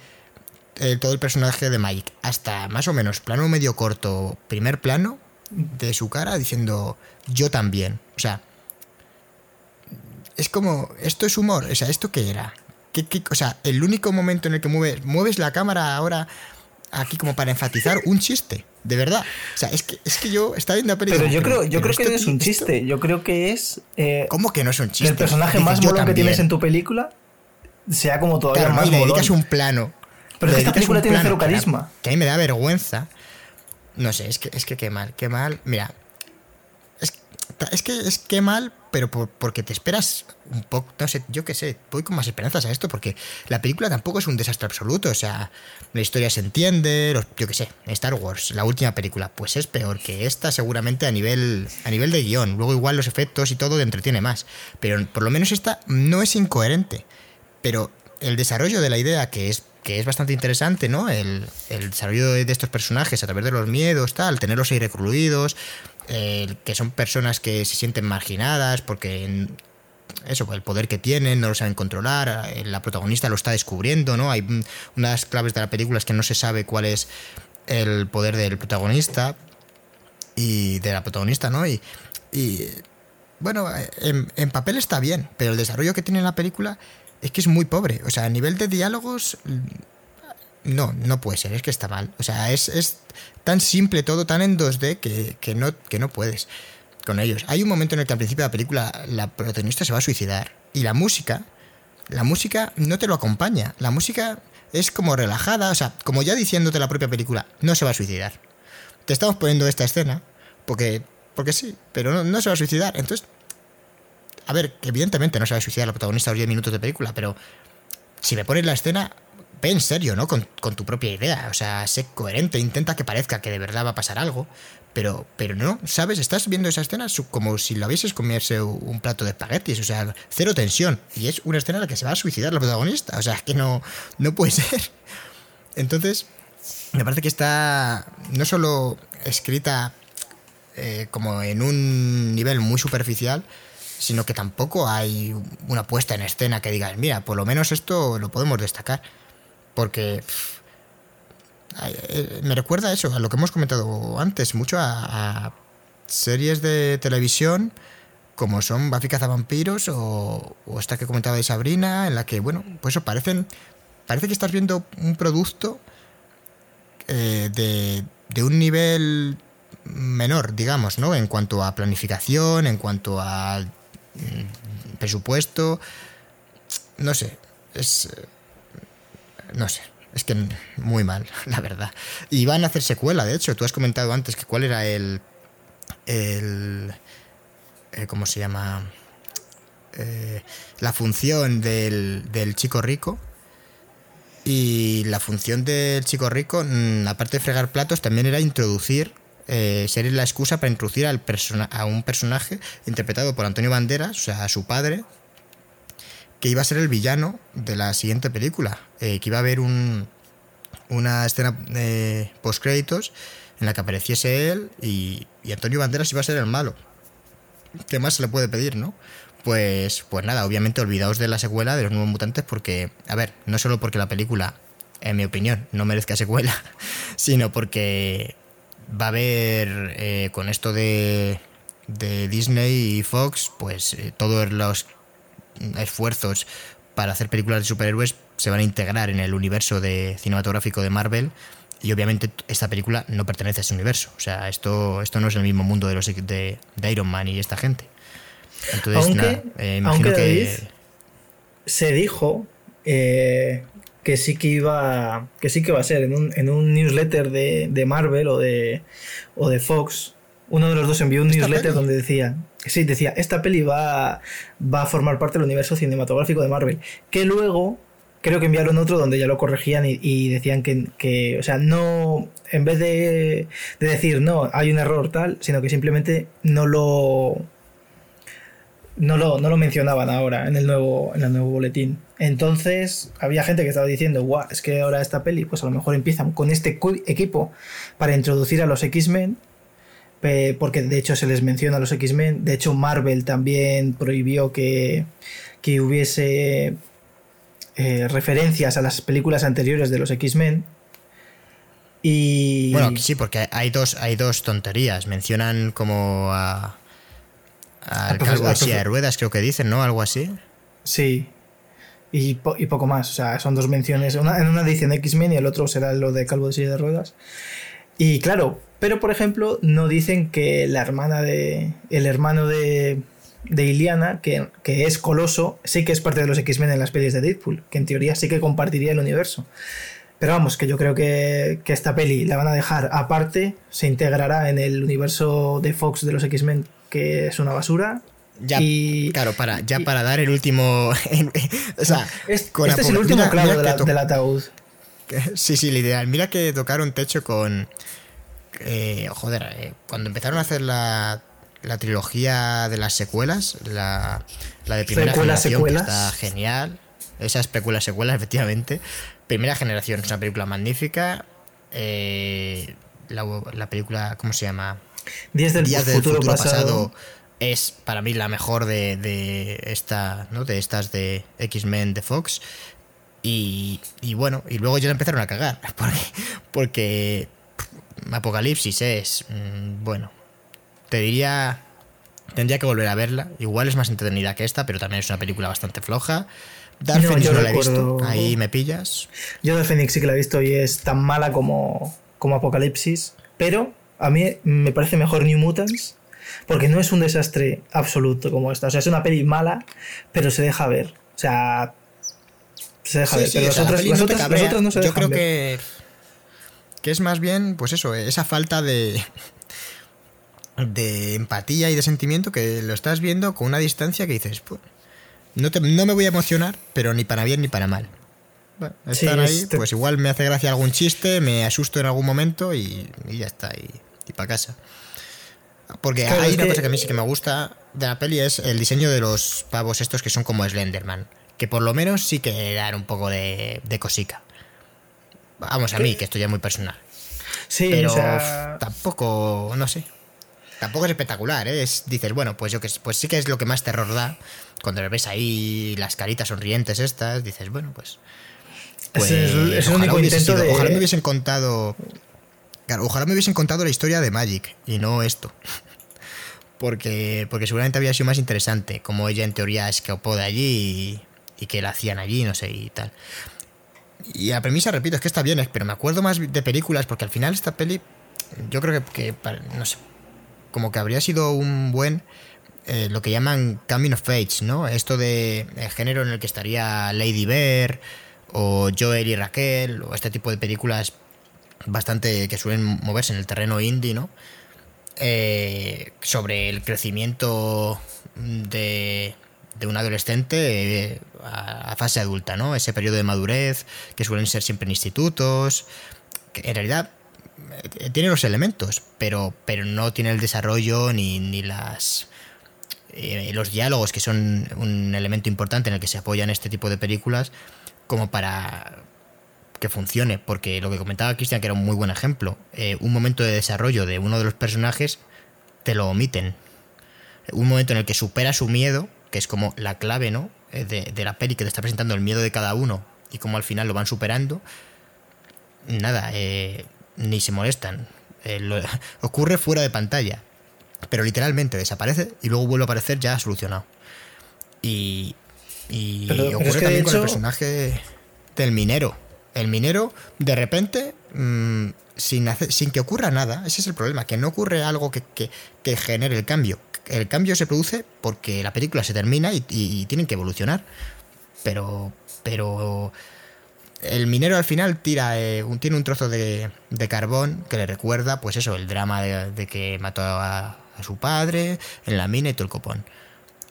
eh, todo el personaje de Mike, hasta más o menos plano medio corto, primer plano de su cara diciendo yo también. O sea, es como, esto es humor, o sea, ¿esto qué era? ¿Qué, o sea, el único momento en el que mueves la cámara ahora aquí como para enfatizar un chiste, de verdad. O sea, es que, es que yo estaba viendo la película. Pero yo creo, yo creo que no es un esto- chiste. Yo creo que es eh, ¿Cómo que no es un chiste? el personaje Dices, más "Yo molón que tienes también". en tu película sea como todavía más y le molón. dedicas un plano. Pero es que esta película tiene cero carisma. Que a mí me da vergüenza. No sé, es que, es que qué mal, qué mal. Mira, es, que es que mal, pero por- porque te esperas un poco, no sé, yo qué sé, voy con más esperanzas a esto, porque la película tampoco es un desastre absoluto, o sea, la historia se entiende, los- yo qué sé, Star Wars, la última película, pues es peor que esta seguramente a nivel, a nivel de guion, luego igual los efectos y todo te entretiene más, pero por lo menos esta no es incoherente, pero el desarrollo de la idea que es que es bastante interesante, ¿no? El, el desarrollo de, de estos personajes a través de los miedos, tal, tenerlos ahí recluidos, que son personas que se sienten marginadas porque eso, el poder que tienen, no lo saben controlar, eh, la protagonista lo está descubriendo, ¿no? Hay unas claves de la película es que no se sabe cuál es el poder del protagonista y de la protagonista, ¿no? Y, y, bueno, en, en papel está bien, pero el desarrollo que tiene la película es que es muy pobre. O sea, a nivel de diálogos, no, no puede ser, es que está mal. O sea, es, es tan simple todo, tan en 2D que, que no, que no puedes con ellos. Hay un momento en el que al principio de la película la protagonista se va a suicidar y la música, la música no te lo acompaña. La música es como relajada, o sea, como ya diciéndote la propia película, no se va a suicidar. Te estamos poniendo esta escena porque, porque sí, pero no, no se va a suicidar. Entonces, a ver, evidentemente no se va a suicidar la protagonista a los 10 minutos de película, pero si me pones la escena, en serio, ¿no? Con, tu propia idea. O sea, sé coherente, intenta que parezca que de verdad va a pasar algo. Pero, pero no, ¿sabes? Estás viendo esa escena como si la vieses comerse un plato de espaguetis. O sea, cero tensión. Y es una escena en la que se va a suicidar la protagonista. O sea, es que no, no puede ser. Entonces, me parece que está no solo escrita eh, como en un nivel muy superficial, sino que tampoco hay una puesta en escena que digas, mira, por lo menos esto lo podemos destacar. Porque eh, me recuerda a eso, a lo que hemos comentado antes, mucho a, series de televisión como son Buffy Cazavampiros o, esta que comentaba de Sabrina, en la que, bueno, pues eso parecen, parece que estás viendo un producto eh, de, de un nivel menor, digamos, ¿no? En cuanto a planificación, en cuanto a mm, presupuesto, no sé, es... No sé, es que muy mal, la verdad. Y van a hacer secuela, de hecho. Tú has comentado antes que cuál era el. el. Eh, ¿Cómo se llama? Eh, la función del, del chico rico. Y la función del chico rico, mm, aparte de fregar platos, también era introducir. Eh, ser la excusa para introducir al a un personaje interpretado por Antonio Banderas, o sea, a su padre, que iba a ser el villano de la siguiente película. Eh, que iba a haber un, una escena eh, post créditos en la que apareciese él y, Antonio Banderas iba a ser el malo. ¿Qué más se le puede pedir, no? Pues, pues nada, obviamente olvidaos de la secuela de los nuevos mutantes porque, a ver, no solo porque la película, en mi opinión, no merezca secuela, sino porque va a haber eh, con esto de, de Disney y Fox, pues todos los esfuerzos para hacer películas de superhéroes se van a integrar en el universo de cinematográfico de Marvel y obviamente esta película no pertenece a ese universo. O sea, esto, esto no es el mismo mundo de los de, Iron Man y esta gente. Entonces, aunque, eh, imagino que se dijo eh, que sí que iba que sí que va a ser en un, en un newsletter de, de Marvel o de, o de Fox uno de los dos envió un newsletter donde decía, sí, decía, esta peli va, va a formar parte del universo cinematográfico de Marvel, que luego creo que enviaron otro donde ya lo corregían y, decían que, o sea, no, en vez de, de, decir, no, hay un error tal, sino que simplemente no lo, no lo, no lo mencionaban ahora en el, nuevo, en el nuevo boletín. Entonces, había gente que estaba diciendo, guau, es que ahora esta peli, pues a lo mejor empiezan con este equipo para introducir a los X-Men porque de hecho se les menciona a los X-Men. De hecho, Marvel también prohibió que, que hubiese eh, referencias a las películas anteriores de los X-Men. Y. Bueno, sí, porque hay dos, hay dos tonterías. Mencionan como a. Al calvo de silla de ruedas, creo que dicen, ¿no? Algo así. Sí. Y, y, poco más. O sea, son dos menciones. Una, en una de X-Men y el otro será lo de calvo de silla de ruedas. Y claro, pero, por ejemplo, no dicen que la hermana de. El hermano de. De Iliana, que, es Coloso, sí que es parte de los X-Men en las pelis de Deadpool, que en teoría sí que compartiría el universo. Pero vamos, que yo creo que, esta peli la van a dejar aparte, se integrará en el universo de Fox de los X-Men, que es una basura, ya, y, claro, para, ya para dar el último. o sea, este, es el último clavo del ataúd. Sí, sí, la ideal. Mira que tocaron techo con, eh, joder, eh, cuando empezaron a hacer la, la trilogía de las secuelas, la, la de primera generación, que está genial. Esa especula secuelas, efectivamente. Primera generación, es una película magnífica. Eh, la, película, ¿cómo se llama? Días del, futuro, pasado. es para mí la mejor de, de esta, ¿no? De estas de X-Men de Fox. Y, y, bueno, y luego ya la empezaron a cagar. Porque, porque Apocalipsis es, mm, bueno, te diría, tendría que volver a verla. Igual es más entretenida que esta, pero también es una película bastante floja. Dark no, no la he visto, ahí me pillas. Yo Dark Phoenix sí que la he visto y es tan mala como, como Apocalipsis, pero a mí me parece mejor New Mutants porque no es un desastre absoluto como esta. O sea, es una peli mala, pero se deja ver. O sea, se deja ver. pero las, otras, no se Yo creo que que es más bien, pues eso, esa falta de, de empatía y de sentimiento que lo estás viendo con una distancia que dices, pues, no, no me voy a emocionar, pero ni para bien ni para mal. Bueno, están ahí, este pues igual me hace gracia algún chiste, me asusto en algún momento y, ya está, y, y para casa. Porque hay una cosa que a mí sí que me gusta de la peli es el diseño de los pavos estos que son como Slenderman. Que por lo menos sí que dan un poco de, de cosica. Vamos, a mí, que esto ya es muy personal. Sí, pero o sea... tampoco, no sé. Tampoco es espectacular, ¿eh? Es- dices, bueno, pues yo que pues sí que es lo que más terror da. Cuando le ves ahí las caritas sonrientes estas, dices, bueno, pues. Ese es- es el ojalá único intento sido- de- Ojalá me hubiesen contado. Claro, ojalá me hubiesen contado la historia de Magic y no esto. Porque, porque seguramente habría sido más interesante, como ella en teoría escapó de allí y, y que la hacían allí, no sé, y tal. Y la premisa, repito, es que está bien, pero me acuerdo más de películas, porque al final esta peli, yo creo que, no sé, como que habría sido un buen, eh, lo que llaman coming of age, ¿no? Esto de el género en el que estaría Lady Bear, o Joel y Raquel, o este tipo de películas bastante que suelen moverse en el terreno indie, ¿no? Eh, sobre el crecimiento de, de un adolescente eh, a, fase adulta, ¿no? Ese periodo de madurez que suelen ser siempre en institutos, en realidad eh, tiene los elementos, pero, pero no tiene el desarrollo ni, ni las eh, los diálogos que son un elemento importante en el que se apoyan este tipo de películas como para que funcione, porque lo que comentaba Cristian, que era un muy buen ejemplo, un momento de desarrollo de uno de los personajes te lo omiten. Un momento en el que supera su miedo, que es como la clave, ¿no? Eh, De, de la peli que te está presentando el miedo de cada uno y cómo al final lo van superando. Nada, eh, ni se molestan. Eh, lo- ocurre fuera de pantalla, pero literalmente desaparece y luego vuelve a aparecer ya solucionado. Y, y Pero- pero ocurre es que también con el personaje del minero. El minero, de repente, mm, sin, hacer- sin que ocurra nada, ese es el problema, que no ocurre algo que, que- que genere el cambio. El cambio se produce porque la película se termina y, y- tienen que evolucionar. Pero, pero el minero al final tira eh, tiene un trozo de, de carbón que le recuerda, pues eso, el drama de, que mató a, a su padre en la mina y todo el copón.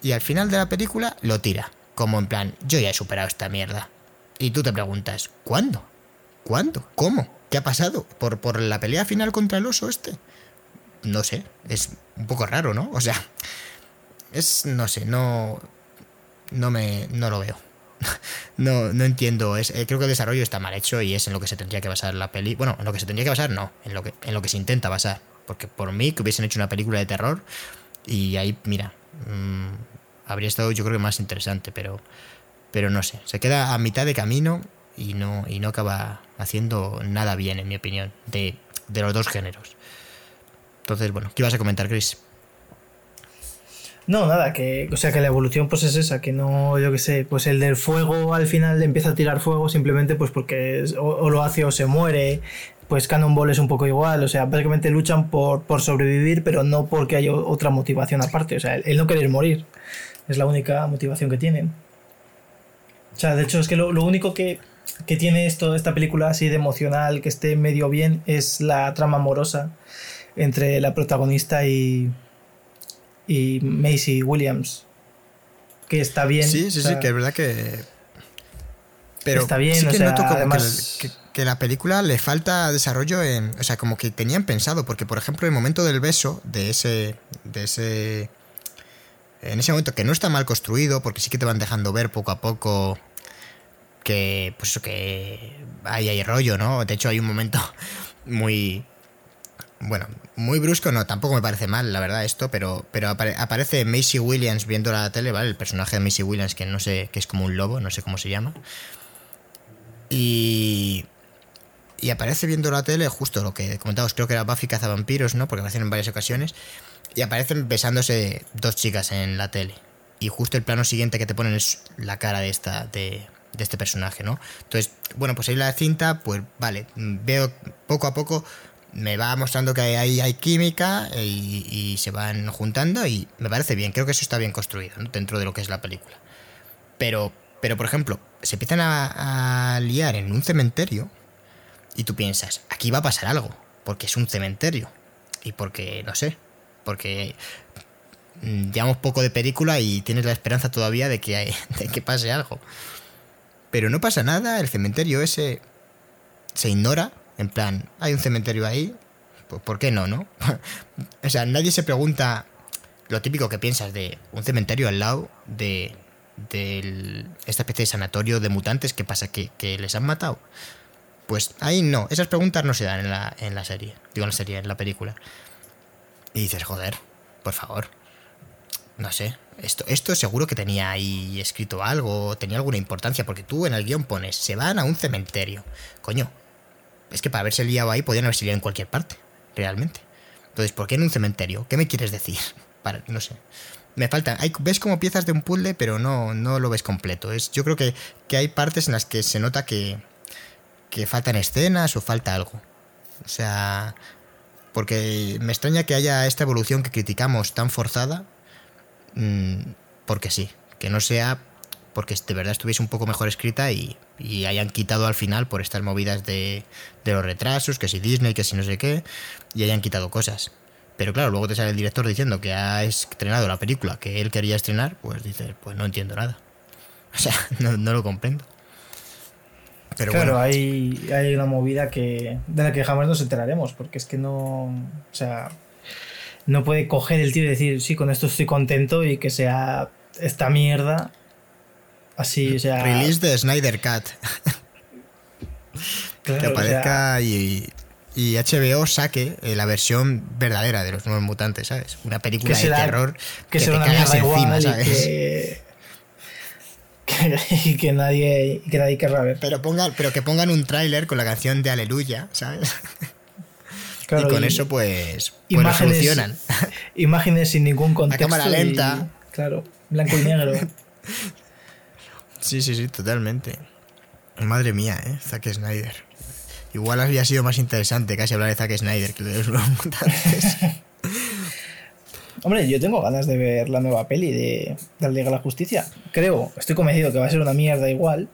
Y al final de la película lo tira, como en plan, yo ya he superado esta mierda. Y tú te preguntas, ¿cuándo? ¿Cuándo? ¿Cómo? ¿Qué ha pasado? ¿Por, por la pelea final contra el oso este? No sé, es un poco raro, ¿no? O sea, es, no sé, no, no me, no lo veo. No, no entiendo. Es, eh, creo que el desarrollo está mal hecho y es en lo que se tendría que basar la peli. Bueno, en lo que se tendría que basar, no. En lo que, en lo que se intenta basar. Porque por mí, que hubiesen hecho una película de terror y ahí, mira, mm, habría estado yo creo que más interesante, pero, pero no sé. Se queda a mitad de camino y no, y no acaba haciendo nada bien, en mi opinión, de, de los dos géneros. Entonces, bueno, ¿qué ibas a comentar, Chris? No, nada, que, o sea, que la evolución pues es esa, que no, yo qué sé, pues el del fuego al final empieza a tirar fuego simplemente pues porque es- o, lo hace o se muere, pues Cannonball es un poco igual, o sea, básicamente luchan por, por sobrevivir, pero no porque haya otra motivación aparte, o sea, el, el no querer morir es la única motivación que tienen. O sea, de hecho es que lo, lo único que, que tiene esto, esta película así de emocional, que esté medio bien, es la trama amorosa entre la protagonista y, y Macy Williams. Que está bien. Sí, sí, o sea, sí, que es verdad que. Pero Está bien, sí o que sea, noto como que además- el- que, que la película le falta desarrollo en. O sea, como que tenían pensado, porque por ejemplo, el momento del beso, de ese. de ese. En ese momento que no está mal construido, porque sí que te van dejando ver poco a poco que. Pues eso que. Ahí hay rollo, ¿no? De hecho, hay un momento muy. Bueno, muy brusco no, tampoco me parece mal, la verdad, esto, pero, pero apare- aparece Macy Williams viendo la tele, ¿vale? El personaje de Macy Williams, que no sé, que es como un lobo, no sé cómo se llama. Y. Y aparece viendo la tele, justo lo que comentamos, creo que era Buffy cazavampiros, ¿no? Porque aparecen en varias ocasiones. Y aparecen besándose dos chicas en la tele. Y justo el plano siguiente que te ponen es la cara de esta. de, de este personaje, ¿no? Entonces, bueno, pues ahí la cinta, pues vale, veo poco a poco me va mostrando que ahí hay química y, se van juntando y me parece bien, creo que eso está bien construido ¿no? dentro de lo que es la película. Pero, pero por ejemplo, se empiezan a, liar en un cementerio y tú piensas, aquí va a pasar algo, porque es un cementerio y porque, no sé, porque llevamos poco de película y tienes la esperanza todavía de que, hay- de que pase algo. Pero no pasa nada, el cementerio ese se ignora, en plan, hay un cementerio ahí, pues ¿por qué no, no? o sea, nadie se pregunta lo típico que piensas de un cementerio al lado de, de esta especie de sanatorio de mutantes, ¿qué pasa? ¿Que, les han matado? Pues ahí no, esas preguntas no se dan en la, en la serie, digo en la serie, en la película. Y dices, joder, por favor, no sé, esto, esto seguro que tenía ahí escrito algo, tenía alguna importancia, porque tú en el guion pones, se van a un cementerio. Coño, es que para haberse liado ahí podían haberse liado en cualquier parte, realmente. Entonces, ¿por qué en un cementerio? ¿Qué me quieres decir? No sé. Me faltan. Ves como piezas de un puzzle, pero no, no lo ves completo. Es, yo creo que, que hay partes en las que se nota que, que faltan escenas o falta algo. O sea, porque me extraña que haya esta evolución que criticamos tan forzada, mmm, porque sí, que no sea porque de verdad estuviese un poco mejor escrita y, y hayan quitado al final por estas movidas de, de, los retrasos, que si Disney, que si no sé qué, y hayan quitado cosas. Pero claro, luego te sale el director diciendo que ha estrenado la película que él quería estrenar, pues dices, pues no entiendo nada. O sea, no, no lo comprendo. Pero claro, bueno. hay, hay una movida que de la que jamás nos enteraremos, porque es que no. O sea, no puede coger el tío y decir, sí, con esto estoy contento y que sea esta mierda. Así, o sea. Release de Snyder claro, que aparezca o sea, y, y, HBO saque eh, la versión verdadera de los nuevos mutantes, ¿sabes? Una película de será, terror que, que te cagas encima, ¿sabes? Que y que nadie, que nadie querrá ver. Pero, pongan, pero que pongan un tráiler con la canción de Aleluya, ¿sabes? Claro, y con y, eso pues, pues imágenes, funcionan. Imágenes sin ningún contexto. La cámara lenta. Y, claro, blanco y negro. Sí, sí, sí, totalmente. Madre mía, ¿eh? Zack Snyder. Igual habría sido más interesante casi hablar de Zack Snyder que de los mutantes. Hombre, yo tengo ganas de ver la nueva peli de, de la Liga de la Justicia. Creo, estoy convencido que va a ser una mierda igual.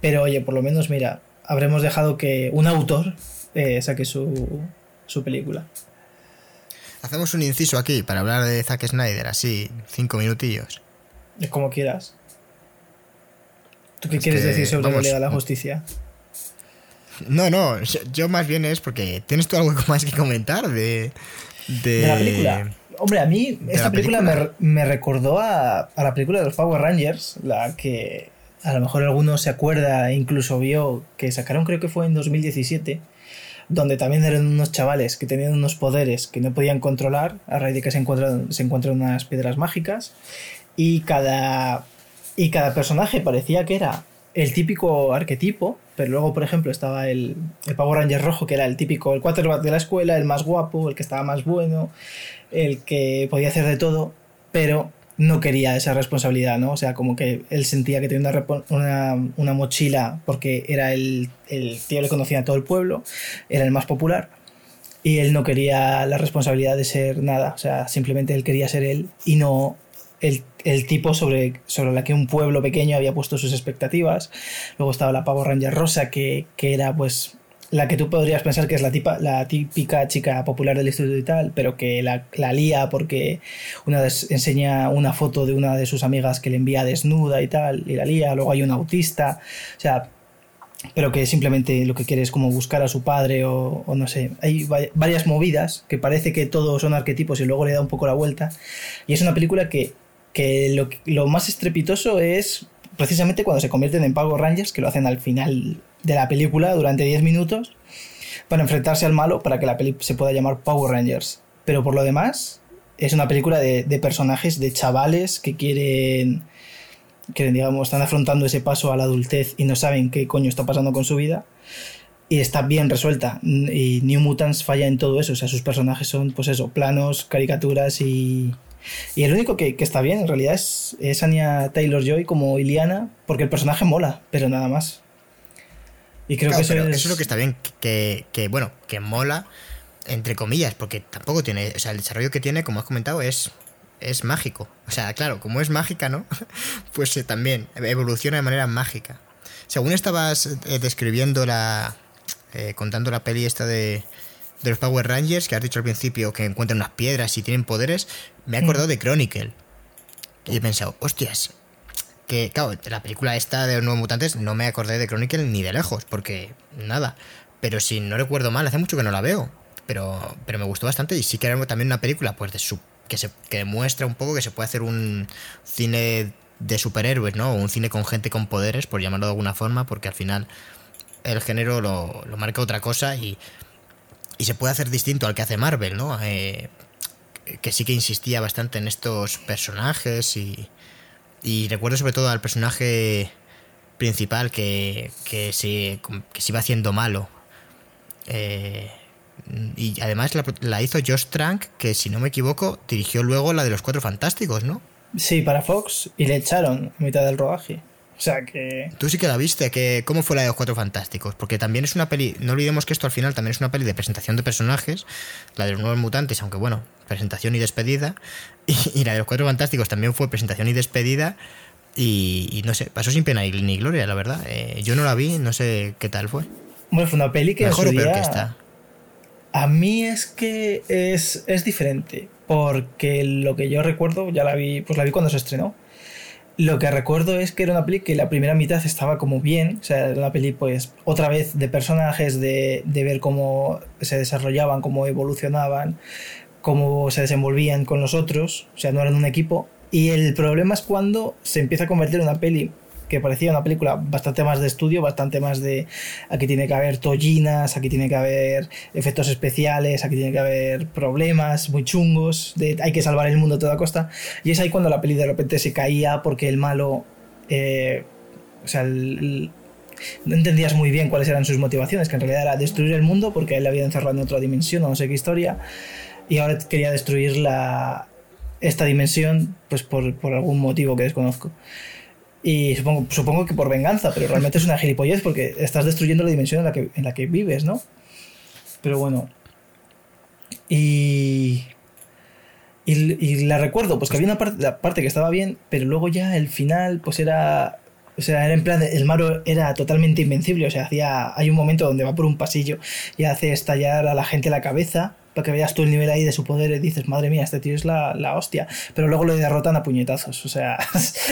Pero oye, por lo menos, mira, habremos dejado que un autor eh, saque su, su película. Hacemos un inciso aquí para hablar de Zack Snyder, así, cinco minutillos. Como quieras. ¿Tú qué es quieres que, decir sobre vamos, la Liga de la Justicia? No, no, yo más bien es porque tienes tú algo más que comentar de, de, de la película. Hombre, a mí esta película, película, Me, me recordó a, a, la película de los Power Rangers, la que a lo mejor alguno se acuerda e incluso vio que sacaron, creo que fue en 2017, donde también eran unos chavales que tenían unos poderes que no podían controlar a raíz de que se encuentran, se encuentran unas piedras mágicas y cada, y cada personaje parecía que era el típico arquetipo, pero luego, por ejemplo, estaba el, el Power Ranger rojo, que era el típico, el quarterback de la escuela, el más guapo, el que estaba más bueno, el que podía hacer de todo, pero no quería esa responsabilidad, ¿no? O sea, como que él sentía que tenía una, una, una mochila porque era el, el tío le conocía a todo el pueblo, era el más popular, y él no quería la responsabilidad de ser nada, o sea, simplemente él quería ser él y no el, el, tipo sobre, sobre la que un pueblo pequeño había puesto sus expectativas. Luego estaba la Pavo Ranger Rosa, que, que era pues la que tú podrías pensar que es la, tipa, la típica chica popular del instituto y tal, pero que la, la lía porque una vez enseña una foto de una de sus amigas que le envía desnuda y tal, y la lía. Luego hay un autista, o sea, pero que simplemente lo que quiere es como buscar a su padre o, no sé. Hay varias movidas que parece que todos son arquetipos y luego le da un poco la vuelta. Y es una película que, que lo, lo más estrepitoso es precisamente cuando se convierten en Power Rangers, que lo hacen al final de la película durante 10 minutos para enfrentarse al malo para que la peli se pueda llamar Power Rangers. Pero por lo demás, es una película de, de personajes, de chavales que quieren, que digamos, están afrontando ese paso a la adultez y no saben qué coño está pasando con su vida. Y está bien resuelta. Y New Mutants falla en todo eso. O sea, sus personajes son, pues eso, planos, caricaturas y, y el único que, que, está bien en realidad es, es Anya Taylor Joy como Iliana, porque el personaje mola, pero nada más. Y creo claro, que eso es... eso es... lo que está bien, que, que, bueno, que mola, entre comillas, porque tampoco tiene, o sea, el desarrollo que tiene, como has comentado, es, es mágico. O sea, claro, como es mágica, ¿no? pues eh, también evoluciona de manera mágica. Según estabas eh, describiendo la, eh, contando la peli esta de, de los Power Rangers, que has dicho al principio que encuentran unas piedras y tienen poderes, me he acordado mm. de Chronicle. Y he pensado, hostias, que, claro, la película esta de los nuevos mutantes no me acordé de Chronicle ni de lejos, porque nada. Pero si no recuerdo mal, hace mucho que no la veo. Pero, pero me gustó bastante y sí que era también una película pues de su, que, se, que demuestra un poco que se puede hacer un cine de superhéroes, ¿no? O un cine con gente con poderes, por llamarlo de alguna forma, porque al final el género lo, lo marca otra cosa y, y se puede hacer distinto al que hace Marvel, ¿no? Eh, que sí que insistía bastante en estos personajes y, y recuerdo sobre todo al personaje principal que, que, se, que se iba haciendo malo. Eh, y además la, hizo Josh Trank, que si no me equivoco, dirigió luego la de los Cuatro Fantásticos, ¿no? Sí, para Fox, y le echaron mitad del rodaje. O sea que. Tú sí que la viste, que ¿cómo fue la de los Cuatro Fantásticos? Porque también es una peli. No olvidemos que esto al final también es una peli de presentación de personajes, la de los nuevos mutantes, aunque bueno, presentación y despedida. Y, y la de los Cuatro Fantásticos también fue presentación y despedida. Y, y no sé, pasó sin pena ni gloria, la verdad. Eh, yo no la vi, no sé qué tal fue. Bueno, fue una peli que. Mejor o peor que esta. A mí es que es, es diferente. Porque lo que yo recuerdo, ya la vi, pues la vi cuando se estrenó. Lo que recuerdo es que era una peli que la primera mitad estaba como bien, o sea, era una peli pues otra vez de personajes, de, de ver cómo se desarrollaban, cómo evolucionaban, cómo se desenvolvían con los otros, o sea, no eran un equipo. Y el problema es cuando se empieza a convertir en una peli que parecía una película bastante más de estudio, bastante más de aquí tiene que haber tollinas, aquí tiene que haber efectos especiales, aquí tiene que haber problemas muy chungos, de hay que salvar el mundo a toda costa. Y es ahí cuando la peli de repente se caía porque el malo, eh, o sea, no entendías muy bien cuáles eran sus motivaciones, que en realidad era destruir el mundo porque él le había encerrado en otra dimensión o no sé qué historia, y ahora quería destruir la, esta dimensión pues por, por algún motivo que desconozco. Y supongo, supongo que por venganza, pero realmente es una gilipollez porque estás destruyendo la dimensión en la que, en la que vives, ¿no? Pero bueno. Y, y, y. la recuerdo, pues que había una parte, la parte que estaba bien, pero luego ya el final, pues era. O sea, era en plan, el malo era totalmente invencible. O sea, hacía. Hay un momento donde va por un pasillo y hace estallar a la gente la cabeza para que veas tú el nivel ahí de su poder y dices, madre mía, este tío es la, la hostia. Pero luego lo derrotan a puñetazos. O sea,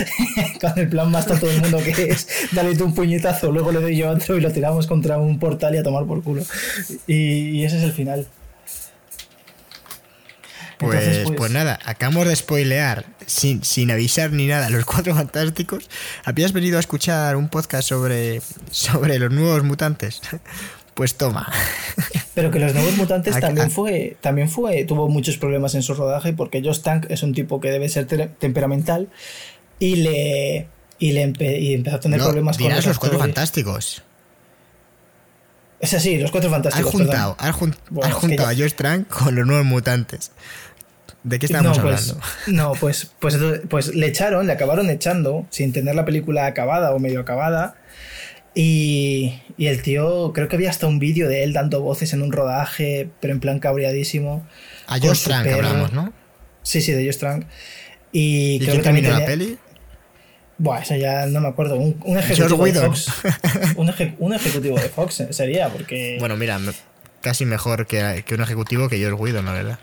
con el plan más todo el mundo que es, dale tú un puñetazo, luego le doy yo otro y lo tiramos contra un portal y a tomar por culo. Y, y ese es el final. Pues, Entonces, pues, pues, nada, acabamos de spoilear sin, sin avisar ni nada los cuatro fantásticos. ¿Habías venido a escuchar un podcast sobre, sobre los nuevos mutantes? Pues toma. Pero que los nuevos mutantes también fue, también fue, tuvo muchos problemas en su rodaje porque Josh Tank es un tipo que debe ser temperamental y le y le empe y empezó a tener no, problemas con los, los cuatro fantásticos. Es así, los cuatro fantásticos. Has juntado, has jun bueno, has juntado ya... a Josh Trank con los nuevos mutantes. ¿De qué estamos no, pues, hablando? No, pues, pues, pues le echaron, le acabaron echando sin tener la película acabada o medio acabada. Y, y, el tío, creo que había hasta un vídeo de él dando voces en un rodaje, pero en plan cabreadísimo. A Josh Trank hablamos, ¿no? Sí, sí, de Josh Trank. Y, ¿Y creo que también tenía... la peli? Buah, eso ya no me acuerdo. Un, un ejecutivo de Fox. un, eje, un, ejecutivo de Fox sería, porque. Bueno, mira, casi mejor que, que un ejecutivo que George Whedon, la verdad.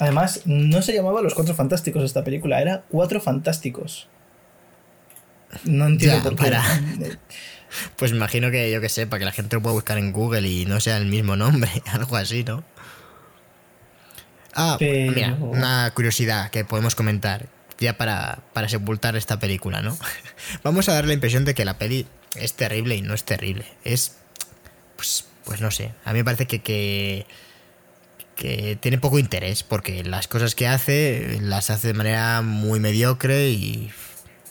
Además, no se llamaba Los Cuatro Fantásticos esta película, era Cuatro Fantásticos. No entiendo ya, por qué. Para. Pues imagino que, yo que sé, para que la gente lo pueda buscar en Google y no sea el mismo nombre, algo así, ¿no? Ah, Pero... mira, una curiosidad que podemos comentar, ya para, para sepultar esta película, ¿no? Vamos a dar la impresión de que la peli es terrible y no es terrible. Es, pues, pues no sé, a mí me parece que, que, que tiene poco interés, porque las cosas que hace las hace de manera muy mediocre y,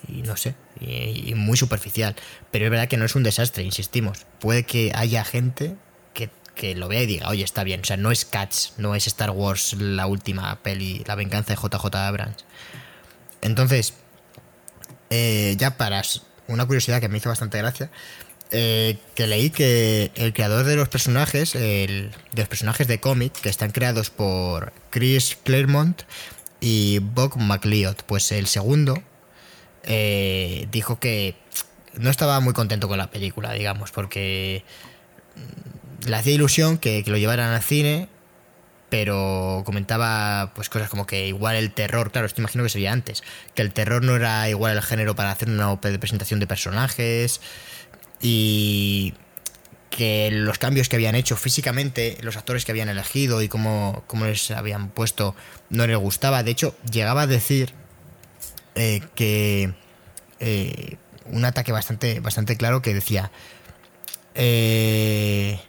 y no sé, y, muy superficial. Pero es verdad que no es un desastre, insistimos. Puede que haya gente que, que, lo vea y diga, oye, está bien. O sea, no es Cats, no es Star Wars la última peli, la venganza de JJ Abrams. Entonces, eh, ya para una curiosidad que me hizo bastante gracia, eh, que leí que el creador de los personajes, de los personajes de cómic, que están creados por Chris Claremont y Bob McLeod, pues el segundo eh, dijo que no estaba muy contento con la película, digamos, porque le hacía ilusión que, lo llevaran al cine, pero comentaba pues cosas como que igual el terror, claro, esto imagino que sería antes, que el terror no era igual el género para hacer una presentación de personajes y que los cambios que habían hecho físicamente, los actores que habían elegido y cómo, cómo les habían puesto, no les gustaba. De hecho, llegaba a decir que eh, un ataque bastante, bastante claro que decía eh,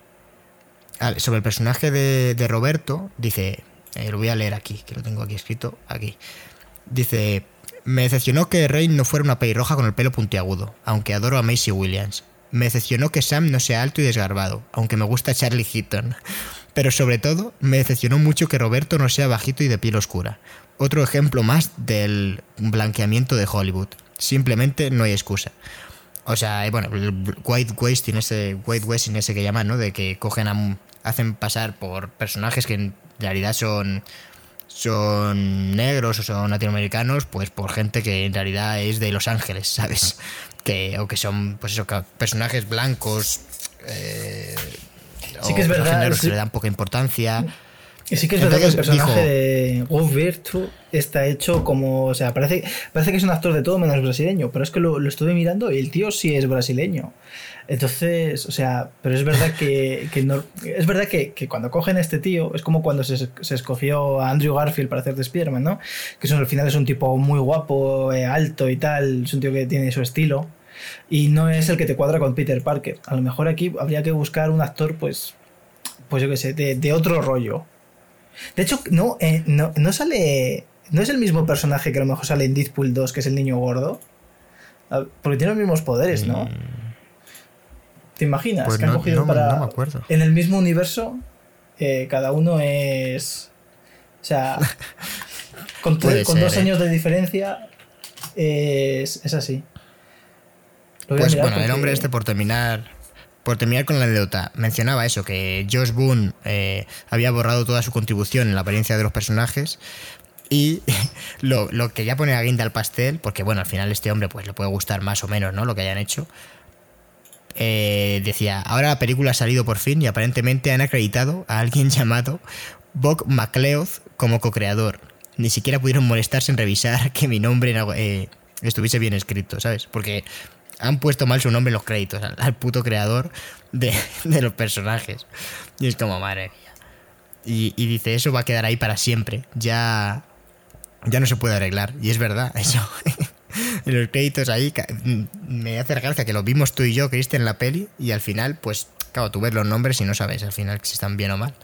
sobre el personaje de, Roberto, dice, eh, lo voy a leer aquí, que lo tengo aquí escrito, aquí. Dice, me decepcionó que Rain no fuera una pelirroja con el pelo puntiagudo, aunque adoro a Macy Williams. Me decepcionó que Sam no sea alto y desgarbado, aunque me gusta Charlie Heaton. Pero sobre todo, me decepcionó mucho que Roberto no sea bajito y de piel oscura. Otro ejemplo más del blanqueamiento de Hollywood. Simplemente no hay excusa. O sea, eh, bueno, el white wasting ese, white wasting ese que llaman, ¿no? De que cogen a, hacen pasar por personajes que en realidad son son negros o son latinoamericanos, pues por gente que en realidad es de Los Ángeles, ¿sabes? Que, o que son, pues eso, personajes blancos. Eh, sí que es verdad. que le dan poca importancia. Y sí que es verdad que el personaje de Roberto está hecho como. O sea, parece, parece que es un actor de todo menos brasileño, pero es que lo, lo estuve mirando y el tío sí es brasileño. Entonces, o sea, pero es verdad que, no, es verdad que, cuando cogen a este tío, es como cuando se, escogió a Andrew Garfield para hacer de Spider-Man, ¿no? Que al final es un tipo muy guapo, eh, alto y tal, es un tío que tiene su estilo. Y no es el que te cuadra con Peter Parker. A lo mejor aquí habría que buscar un actor, pues, pues yo qué sé, de, otro rollo. De hecho, no, eh, no, no sale. No es el mismo personaje que a lo mejor sale en Deadpool 2, que es el niño gordo. Ah, porque tiene los mismos poderes, ¿no? Mm. ¿Te imaginas? Pues que han cogido para. me acuerdo. En el mismo universo, eh, cada uno es. O sea. con, dos ¿eh? años de diferencia, es, así. Pues bueno, el hombre este, por terminar. Por terminar con la anécdota, mencionaba eso, que Josh Boone eh, había borrado toda su contribución en la apariencia de los personajes, y lo, que ya pone a guinda al pastel, porque bueno, al final este hombre pues le puede gustar más o menos, ¿no? Lo que hayan hecho. Eh, decía, ahora la película ha salido por fin y aparentemente han acreditado a alguien llamado Bob McLeod como co-creador. Ni siquiera pudieron molestarse en revisar que mi nombre eh, estuviese bien escrito, ¿sabes? Porque han puesto mal su nombre en los créditos, al, puto creador de, los personajes. Y es como, madre Y, y dice, eso va a quedar ahí para siempre. Ya, ya no se puede arreglar. Y es verdad, eso. los créditos ahí, mm, me hace gracia que lo vimos tú y yo, Cristian, en la peli, y al final, pues, claro, tú ves los nombres y no sabes al final si están bien o mal.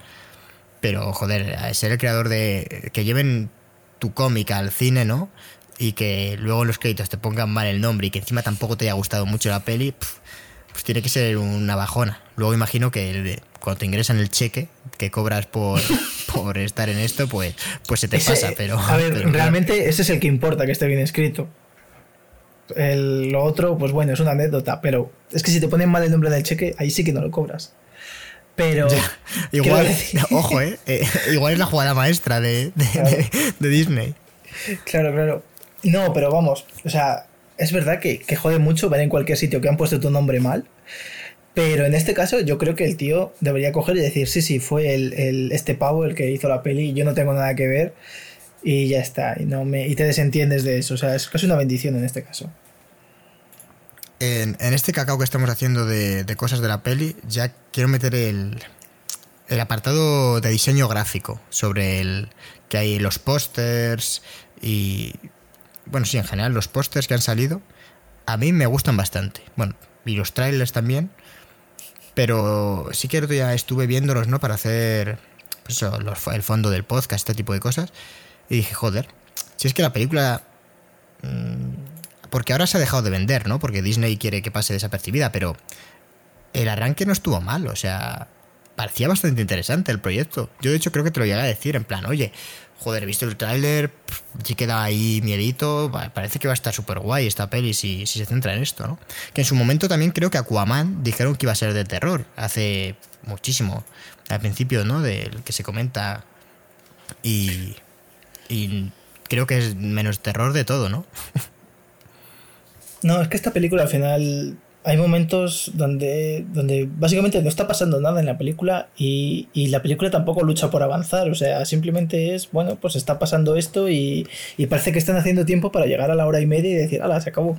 Pero, joder, ser el creador de. que lleven tu cómic al cine, ¿no? Y que luego en los créditos te pongan mal el nombre y que encima tampoco te haya gustado mucho la peli, pues tiene que ser una bajona. Luego imagino que cuando te ingresan el cheque que cobras por, por estar en esto, pues, pues se te pasa, pero... A ver, realmente ese es el que importa, que esté bien escrito. El, lo otro, pues bueno, es una anécdota, pero es que si te ponen mal el nombre del cheque, ahí sí que no lo cobras. Pero. igual, ojo, ¿eh? ¿eh? Igual es la jugada maestra de, de, Disney. Claro, claro. No, pero vamos, o sea, es verdad que, que jode mucho ver en cualquier sitio que han puesto tu nombre mal. Pero en este caso, yo creo que el tío debería coger y decir: Sí, sí, fue el, el, este pavo el que hizo la peli, yo no tengo nada que ver y ya está. Y, no me, y te desentiendes de eso. O sea, es casi una bendición en este caso. En, este cacao que estamos haciendo de, cosas de la peli, ya quiero meter el, el apartado de diseño gráfico sobre el que hay los pósters y bueno, sí, en general los pósters que han salido a mí me gustan bastante. Bueno, y los trailers también, pero sí que ya estuve viéndolos, ¿no? Para hacer pues el fondo del podcast, este tipo de cosas. Y dije, joder, si es que la película... Mm, porque ahora se ha dejado de vender, ¿no? Porque Disney quiere que pase desapercibida, pero el arranque no estuvo mal, o sea, parecía bastante interesante el proyecto. Yo de hecho creo que te lo llegué a decir, en plan, oye, joder, he visto el tráiler, sí queda ahí miedito, parece que va a estar súper guay esta peli si, si se centra en esto, ¿no? Que en su momento también creo que Aquaman dijeron que iba a ser de terror, hace muchísimo, al principio, ¿no? Del que se comenta y y creo que es menos terror de todo, ¿no? no, es que esta película al final hay momentos donde, donde básicamente no está pasando nada en la película y, la película tampoco lucha por avanzar, o sea, simplemente es, bueno, pues está pasando esto y, parece que están haciendo tiempo para llegar a la hora y media y decir, ala, se acabó.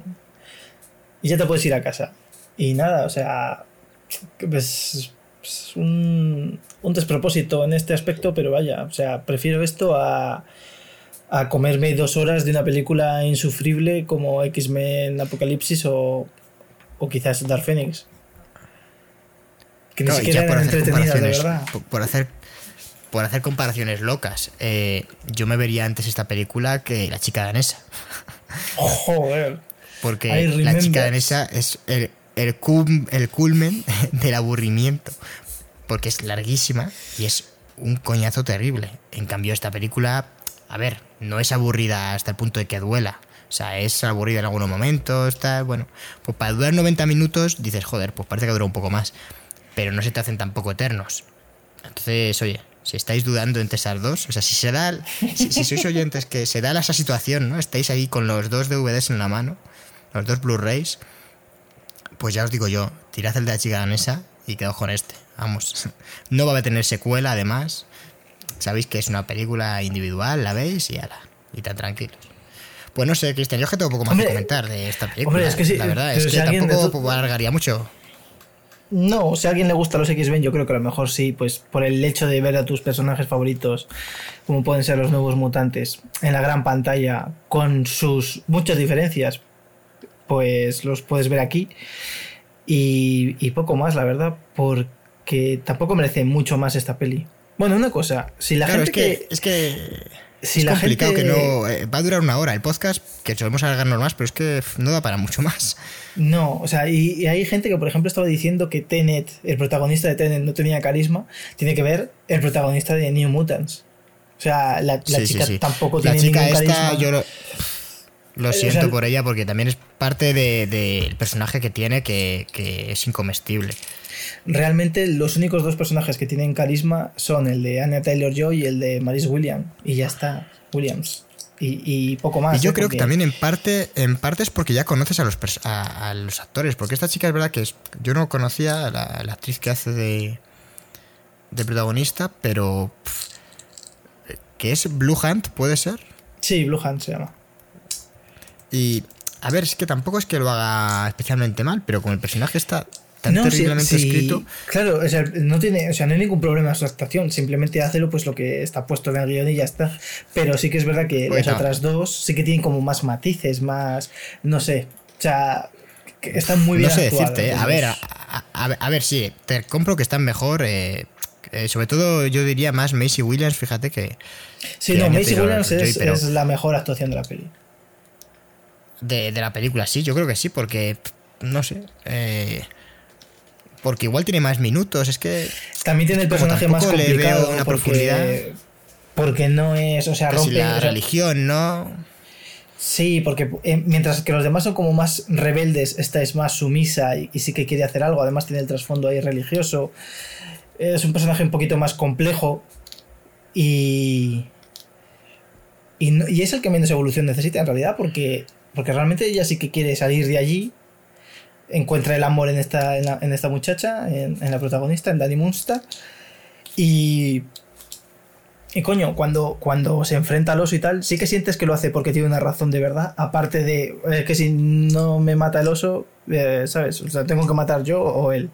Y ya te puedes ir a casa. Y nada, o sea, pues, es un, un despropósito en este aspecto, pero vaya, o sea, prefiero esto a a comerme dos horas de una película insufrible como X-Men Apocalipsis o, o quizás Dark Phoenix. que ni No, siquiera eran hacer entretenidas, de verdad. por, por hacer por hacer comparaciones locas, eh, yo me vería antes esta película que La chica danesa, Joder. porque La chica danesa es el, el, cum- el culmen del aburrimiento, porque es larguísima y es un coñazo terrible. En cambio, esta película, a ver, no es aburrida hasta el punto de que duela. O sea, es aburrida en algunos momentos, está, bueno, pues para durar 90 minutos dices, joder, pues parece que dura un poco más, pero no se te hacen tampoco eternos. Entonces, oye, si estáis dudando entre esas dos, o sea, si se da, si, si sois oyentes que se da esa situación, ¿no? Estáis ahí con los dos DVDs en la mano, los dos Blu-rays, pues ya os digo yo, tirad el de la chica danesa y quedaos con este. Vamos, no va a tener secuela además. Sabéis que es una película individual, la veis y ala, y tan tranquilos. Pues no sé, Cristian, yo es que tengo poco más Hombre, que comentar de esta película. hombre, es que sí, la verdad, es si que alguien de tampoco tu- alargaría mucho. No, si a alguien le gustan los X-Men, yo creo que a lo mejor sí, pues por el hecho de ver a tus personajes favoritos, como pueden ser los nuevos mutantes, en la gran pantalla, con sus muchas diferencias, pues los puedes ver aquí. Y, y poco más, la verdad, porque tampoco merece mucho más esta peli. Bueno, una cosa, si la claro, es gente que, es que si es la complicado gente- que no. eh, va a durar una hora el podcast, que solemos alargarnos más, pero es que no da para mucho más. No, o sea, y, y hay gente que, por ejemplo, estaba diciendo que Tenet, el protagonista de Tenet, no tenía carisma. Tiene que ver el protagonista de New Mutants. O sea, la, la Sí, sí, chica sí. tampoco La tiene chica ningún esta, carisma. yo lo, lo Eh, o siento sea, por ella porque también es parte de- del personaje que tiene que, que es incomestible. Realmente, los únicos dos personajes que tienen carisma son el de Anya Taylor Joy y el de Maris Williams. Y ya está, Williams. Y, y poco más. y yo ¿eh? creo que también en parte, en parte es porque ya conoces a los, a, a los actores. Porque esta chica es verdad que es- yo no conocía a la, la actriz que hace de, de protagonista, pero pf, que es Blue Hunt, puede ser. Sí, Blue Hand se llama. Y a ver, es que tampoco es que lo haga especialmente mal, pero como el personaje está tan No, terriblemente sí, escrito, Claro, o sea, no tiene, o sea, no hay ningún problema en su actuación, simplemente hace lo, pues lo que está puesto en el guion y ya está. Pero sí que es verdad que Pues las otras dos sí que tienen como más matices, más, no sé, o sea, que están muy bien no sé actuadas, decirte, ¿eh? a ver, a, a- a ver, sí, te compro que están mejor. eh, eh, sobre todo yo diría más Macy Williams, fíjate que Sí, que no, Macy Williams es, pero- es la mejor actuación de la peli. De, de la película sí, yo creo que sí, porque no sé, eh, porque igual tiene más minutos, es que También tiene el personaje más tampoco le complicado veo una porque, profundidad. porque no es, o sea, rompe... la o sea, religión, ¿no? Sí, porque eh, mientras que los demás son como más rebeldes, esta es más sumisa y, y sí que quiere hacer algo. Además tiene el trasfondo ahí religioso. Es un personaje un poquito más complejo y... Y, no- y es el que menos evolución necesita en realidad porque, porque realmente ella sí que quiere salir de allí. Encuentra el amor en esta, en la- en esta muchacha, en, en la protagonista, en Danny Munster. Y, y coño, cuando, cuando se enfrenta al oso y tal, sí que sientes que lo hace porque tiene una razón de verdad. Aparte de eh, que si no me mata el oso, eh, ¿sabes? O sea, tengo que matar yo o él.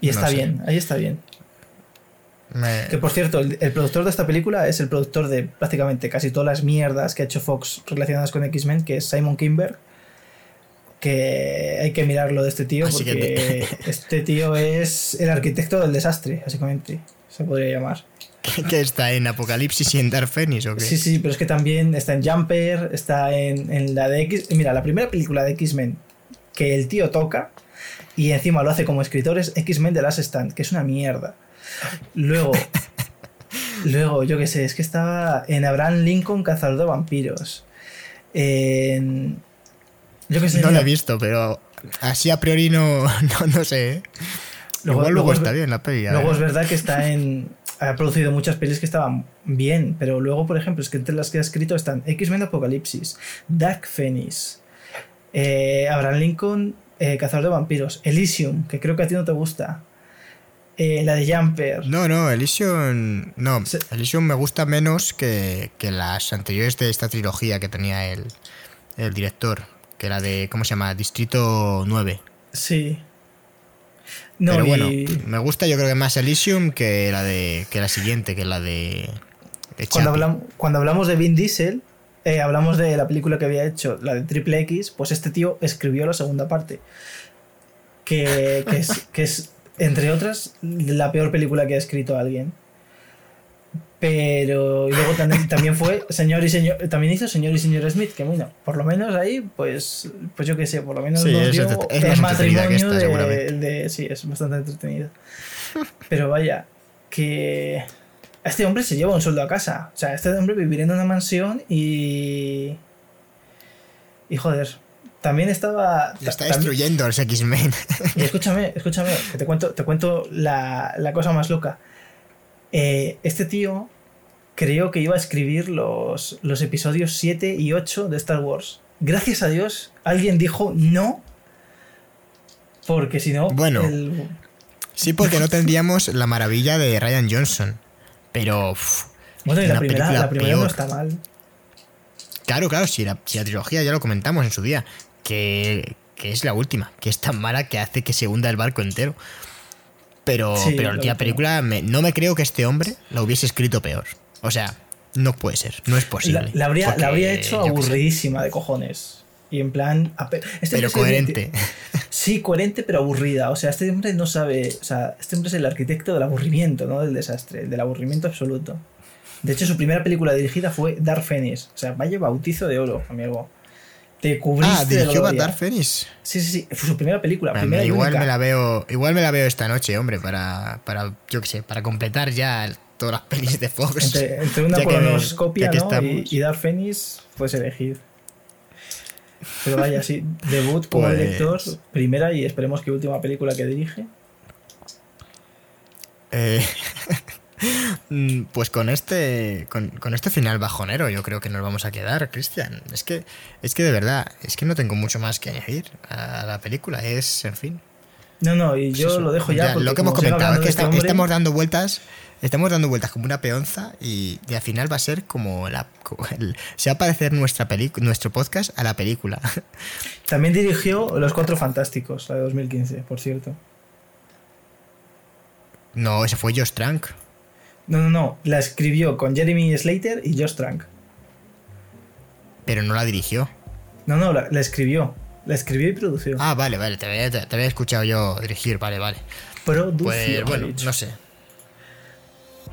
Y No está sé. bien, ahí está bien. Me- Que por cierto, el, el productor de esta película es el productor de prácticamente casi todas las mierdas que ha hecho Fox relacionadas con X-Men, que es Simon Kimber. Que hay que mirarlo de este tío Así que porque este tío es el arquitecto del desastre, básicamente. Se podría llamar. que está en Apocalipsis y en Dark Phoenix, ¿o qué? Sí, sí, pero es que también está en Jumper, está en, en la de X. Mira, la primera película de X-Men que el tío toca y encima lo hace como escritor es X-Men The Last Stand, que es una mierda. Luego, luego, yo qué sé, es que estaba en Abraham Lincoln, Cazador de Vampiros. En. Yo qué sé. No lo he visto, pero así a priori no, no, no sé. ¿eh? Luego- Igual luego luego es- está bien la peli. Luego ver. es verdad que está en. Ha producido muchas pelis que estaban bien, pero luego, por ejemplo, es que entre las que ha escrito están X-Men Apocalipsis, Dark Phoenix, eh, Abraham Lincoln, eh, Cazador de Vampiros, Elysium, que creo que a ti no te gusta, eh, la de Jumper. No, no, Elysium. No, Se- Elysium me gusta menos que, que las anteriores de esta trilogía que tenía el, el director. Que era de. ¿Cómo se llama? Distrito 9. Sí. No, Pero bueno, y me gusta yo creo que más Elysium que la de. que la siguiente, que la de. de cuando, hablamos, cuando hablamos de Vin Diesel, eh, hablamos de la película que había hecho, la de Triple X, pues este tío escribió la segunda parte. Que, que es, que es entre otras, la peor película que ha escrito alguien. Pero y luego también, también fue señor y señor también hizo señor y señor Smith que bueno por lo menos ahí pues pues yo qué sé por lo menos Sí, nos dio es- el matrimonio esta, de, de- sí es bastante entretenido. Pero vaya que este hombre se lleva un sueldo a casa. O sea este hombre viviría en una mansión y y joder también estaba Le está destruyendo los X-Men. escúchame, escúchame, que te cuento, te cuento la, la cosa más loca. Eh, este tío creyó que iba a escribir los, los episodios 7 y 8 de Star Wars. Gracias a Dios, alguien dijo no. Porque si no. Bueno. el- Sí, porque no tendríamos la maravilla de Ryan Johnson. Pero. bueno, y la primera, película la primera no está mal. Claro, claro, si la, si la trilogía ya lo comentamos en su día. Que, que es la última. Que es tan mala que hace que se hunda el barco entero. Pero, Sí, pero la última película, me- no me creo que este hombre la hubiese escrito peor. O sea, no puede ser, no es posible. la habría, Porque, la habría hecho aburridísima de cojones. Y en plan. este Pero coherente. Sí, coherente pero aburrida. O sea, este hombre no sabe. O sea, este hombre es el arquitecto del aburrimiento, no del desastre, del aburrimiento absoluto. De hecho, su primera película dirigida fue Dark Phoenix. O sea, vaya bautizo de oro, amigo. Te cubriste Ah, dirigió. Dark Phoenix. Sí, sí, sí. Fue su primera película. Bueno, primera y igual única. me la veo, igual me la veo esta noche, hombre, para, para yo qué sé, para completar ya todas las pelis de Fox. Entre, entre una colonoscopia ¿no? y, y Dark Phoenix, puedes elegir. Pero vaya, sí. Debut como Pues- director, primera y esperemos que última película que dirige. Eh, pues con este, con, con este final bajonero, yo creo que nos vamos a quedar, Cristian. Es que, es que de verdad, es que no tengo mucho más que añadir a la película. Es, en fin. No, no, y pues yo eso. lo dejo ya. porque lo que hemos comentado es que este hombre- estamos dando vueltas. Estamos dando vueltas como una peonza y, y al final va a ser como la como el- se va a parecer nuestra nuestro podcast a la película. También dirigió Los Cuatro Fantásticos, la de 2015, por cierto. No, ese fue Josh Trank. No, no, no. La escribió con Jeremy Slater y Josh Trank. Pero no la dirigió. No, no, la, la escribió. La escribió y produció. Ah, vale, vale, te había, te había escuchado yo dirigir, vale, vale. produció. Pues bueno, no sé.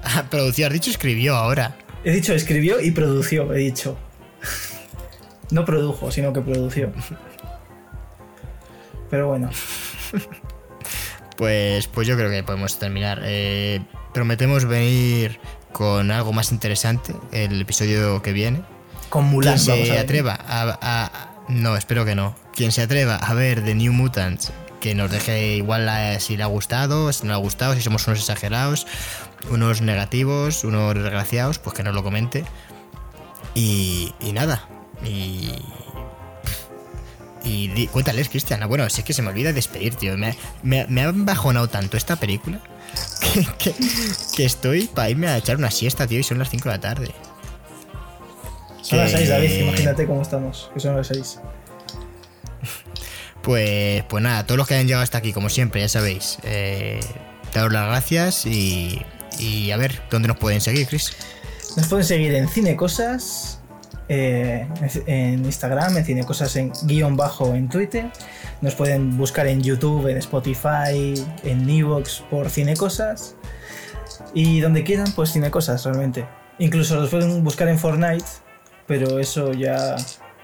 Ah, Producción, has dicho escribió ahora. He dicho escribió y produció, he dicho. No produjo, sino que produció. Pero bueno. Pues, pues yo creo que podemos terminar. Eh, prometemos venir con algo más interesante el episodio que viene. Con Mulan Quien vamos se atreva a, a- No, espero que no. Quien se atreva a ver The New Mutants, que nos deje igual la- si le ha gustado, si no le ha gustado, si somos unos exagerados, unos negativos, unos desgraciados, pues que nos lo comente. Y, y nada. Y. Y di- cuéntales, Cristian. Bueno, si es que se me olvida despedir, tío. Me, me, me ha bajonado tanto esta película que, que, que estoy para irme a echar una siesta, tío, y son las 5 de la tarde. Son las que- 6, David, imagínate cómo estamos. Que son las 6. Pues, pues nada, todos los que hayan llegado hasta aquí, como siempre, ya sabéis, eh, daros las gracias y, y a ver dónde nos pueden seguir, Chris. Nos pueden seguir en Cinecosas, eh, en Instagram, en Cinecosas en guion bajo en Twitter. Nos pueden buscar en YouTube, en Spotify, en Evox por Cinecosas. Y donde quieran, pues Cinecosas realmente. Incluso los pueden buscar en Fortnite, pero eso ya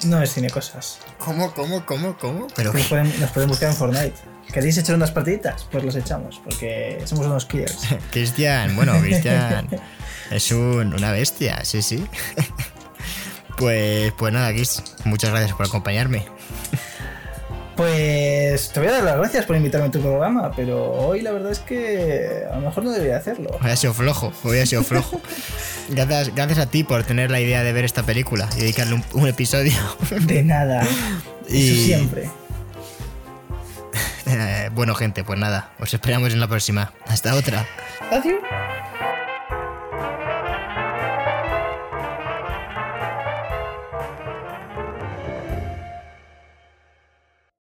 no es Cinecosas. ¿Cómo, cómo, cómo, cómo? Pero Nos pueden, nos pueden buscar en Fortnite. ¿Queréis echar unas partiditas? Pues los echamos, porque somos unos killers. Cristian, bueno, Cristian es un- una bestia, sí, sí. Pues, pues nada, Chris, muchas gracias por acompañarme. Pues te voy a dar las gracias por invitarme a tu programa, pero hoy la verdad es que a lo mejor no debería hacerlo. Hoy ha sido flojo, hoy ha sido flojo. Gracias, gracias a ti por tener la idea de ver esta película y dedicarle un, un episodio. De nada. Y- Eso siempre. Eh, bueno, gente, pues nada, os esperamos en la próxima. Hasta otra. Adiós.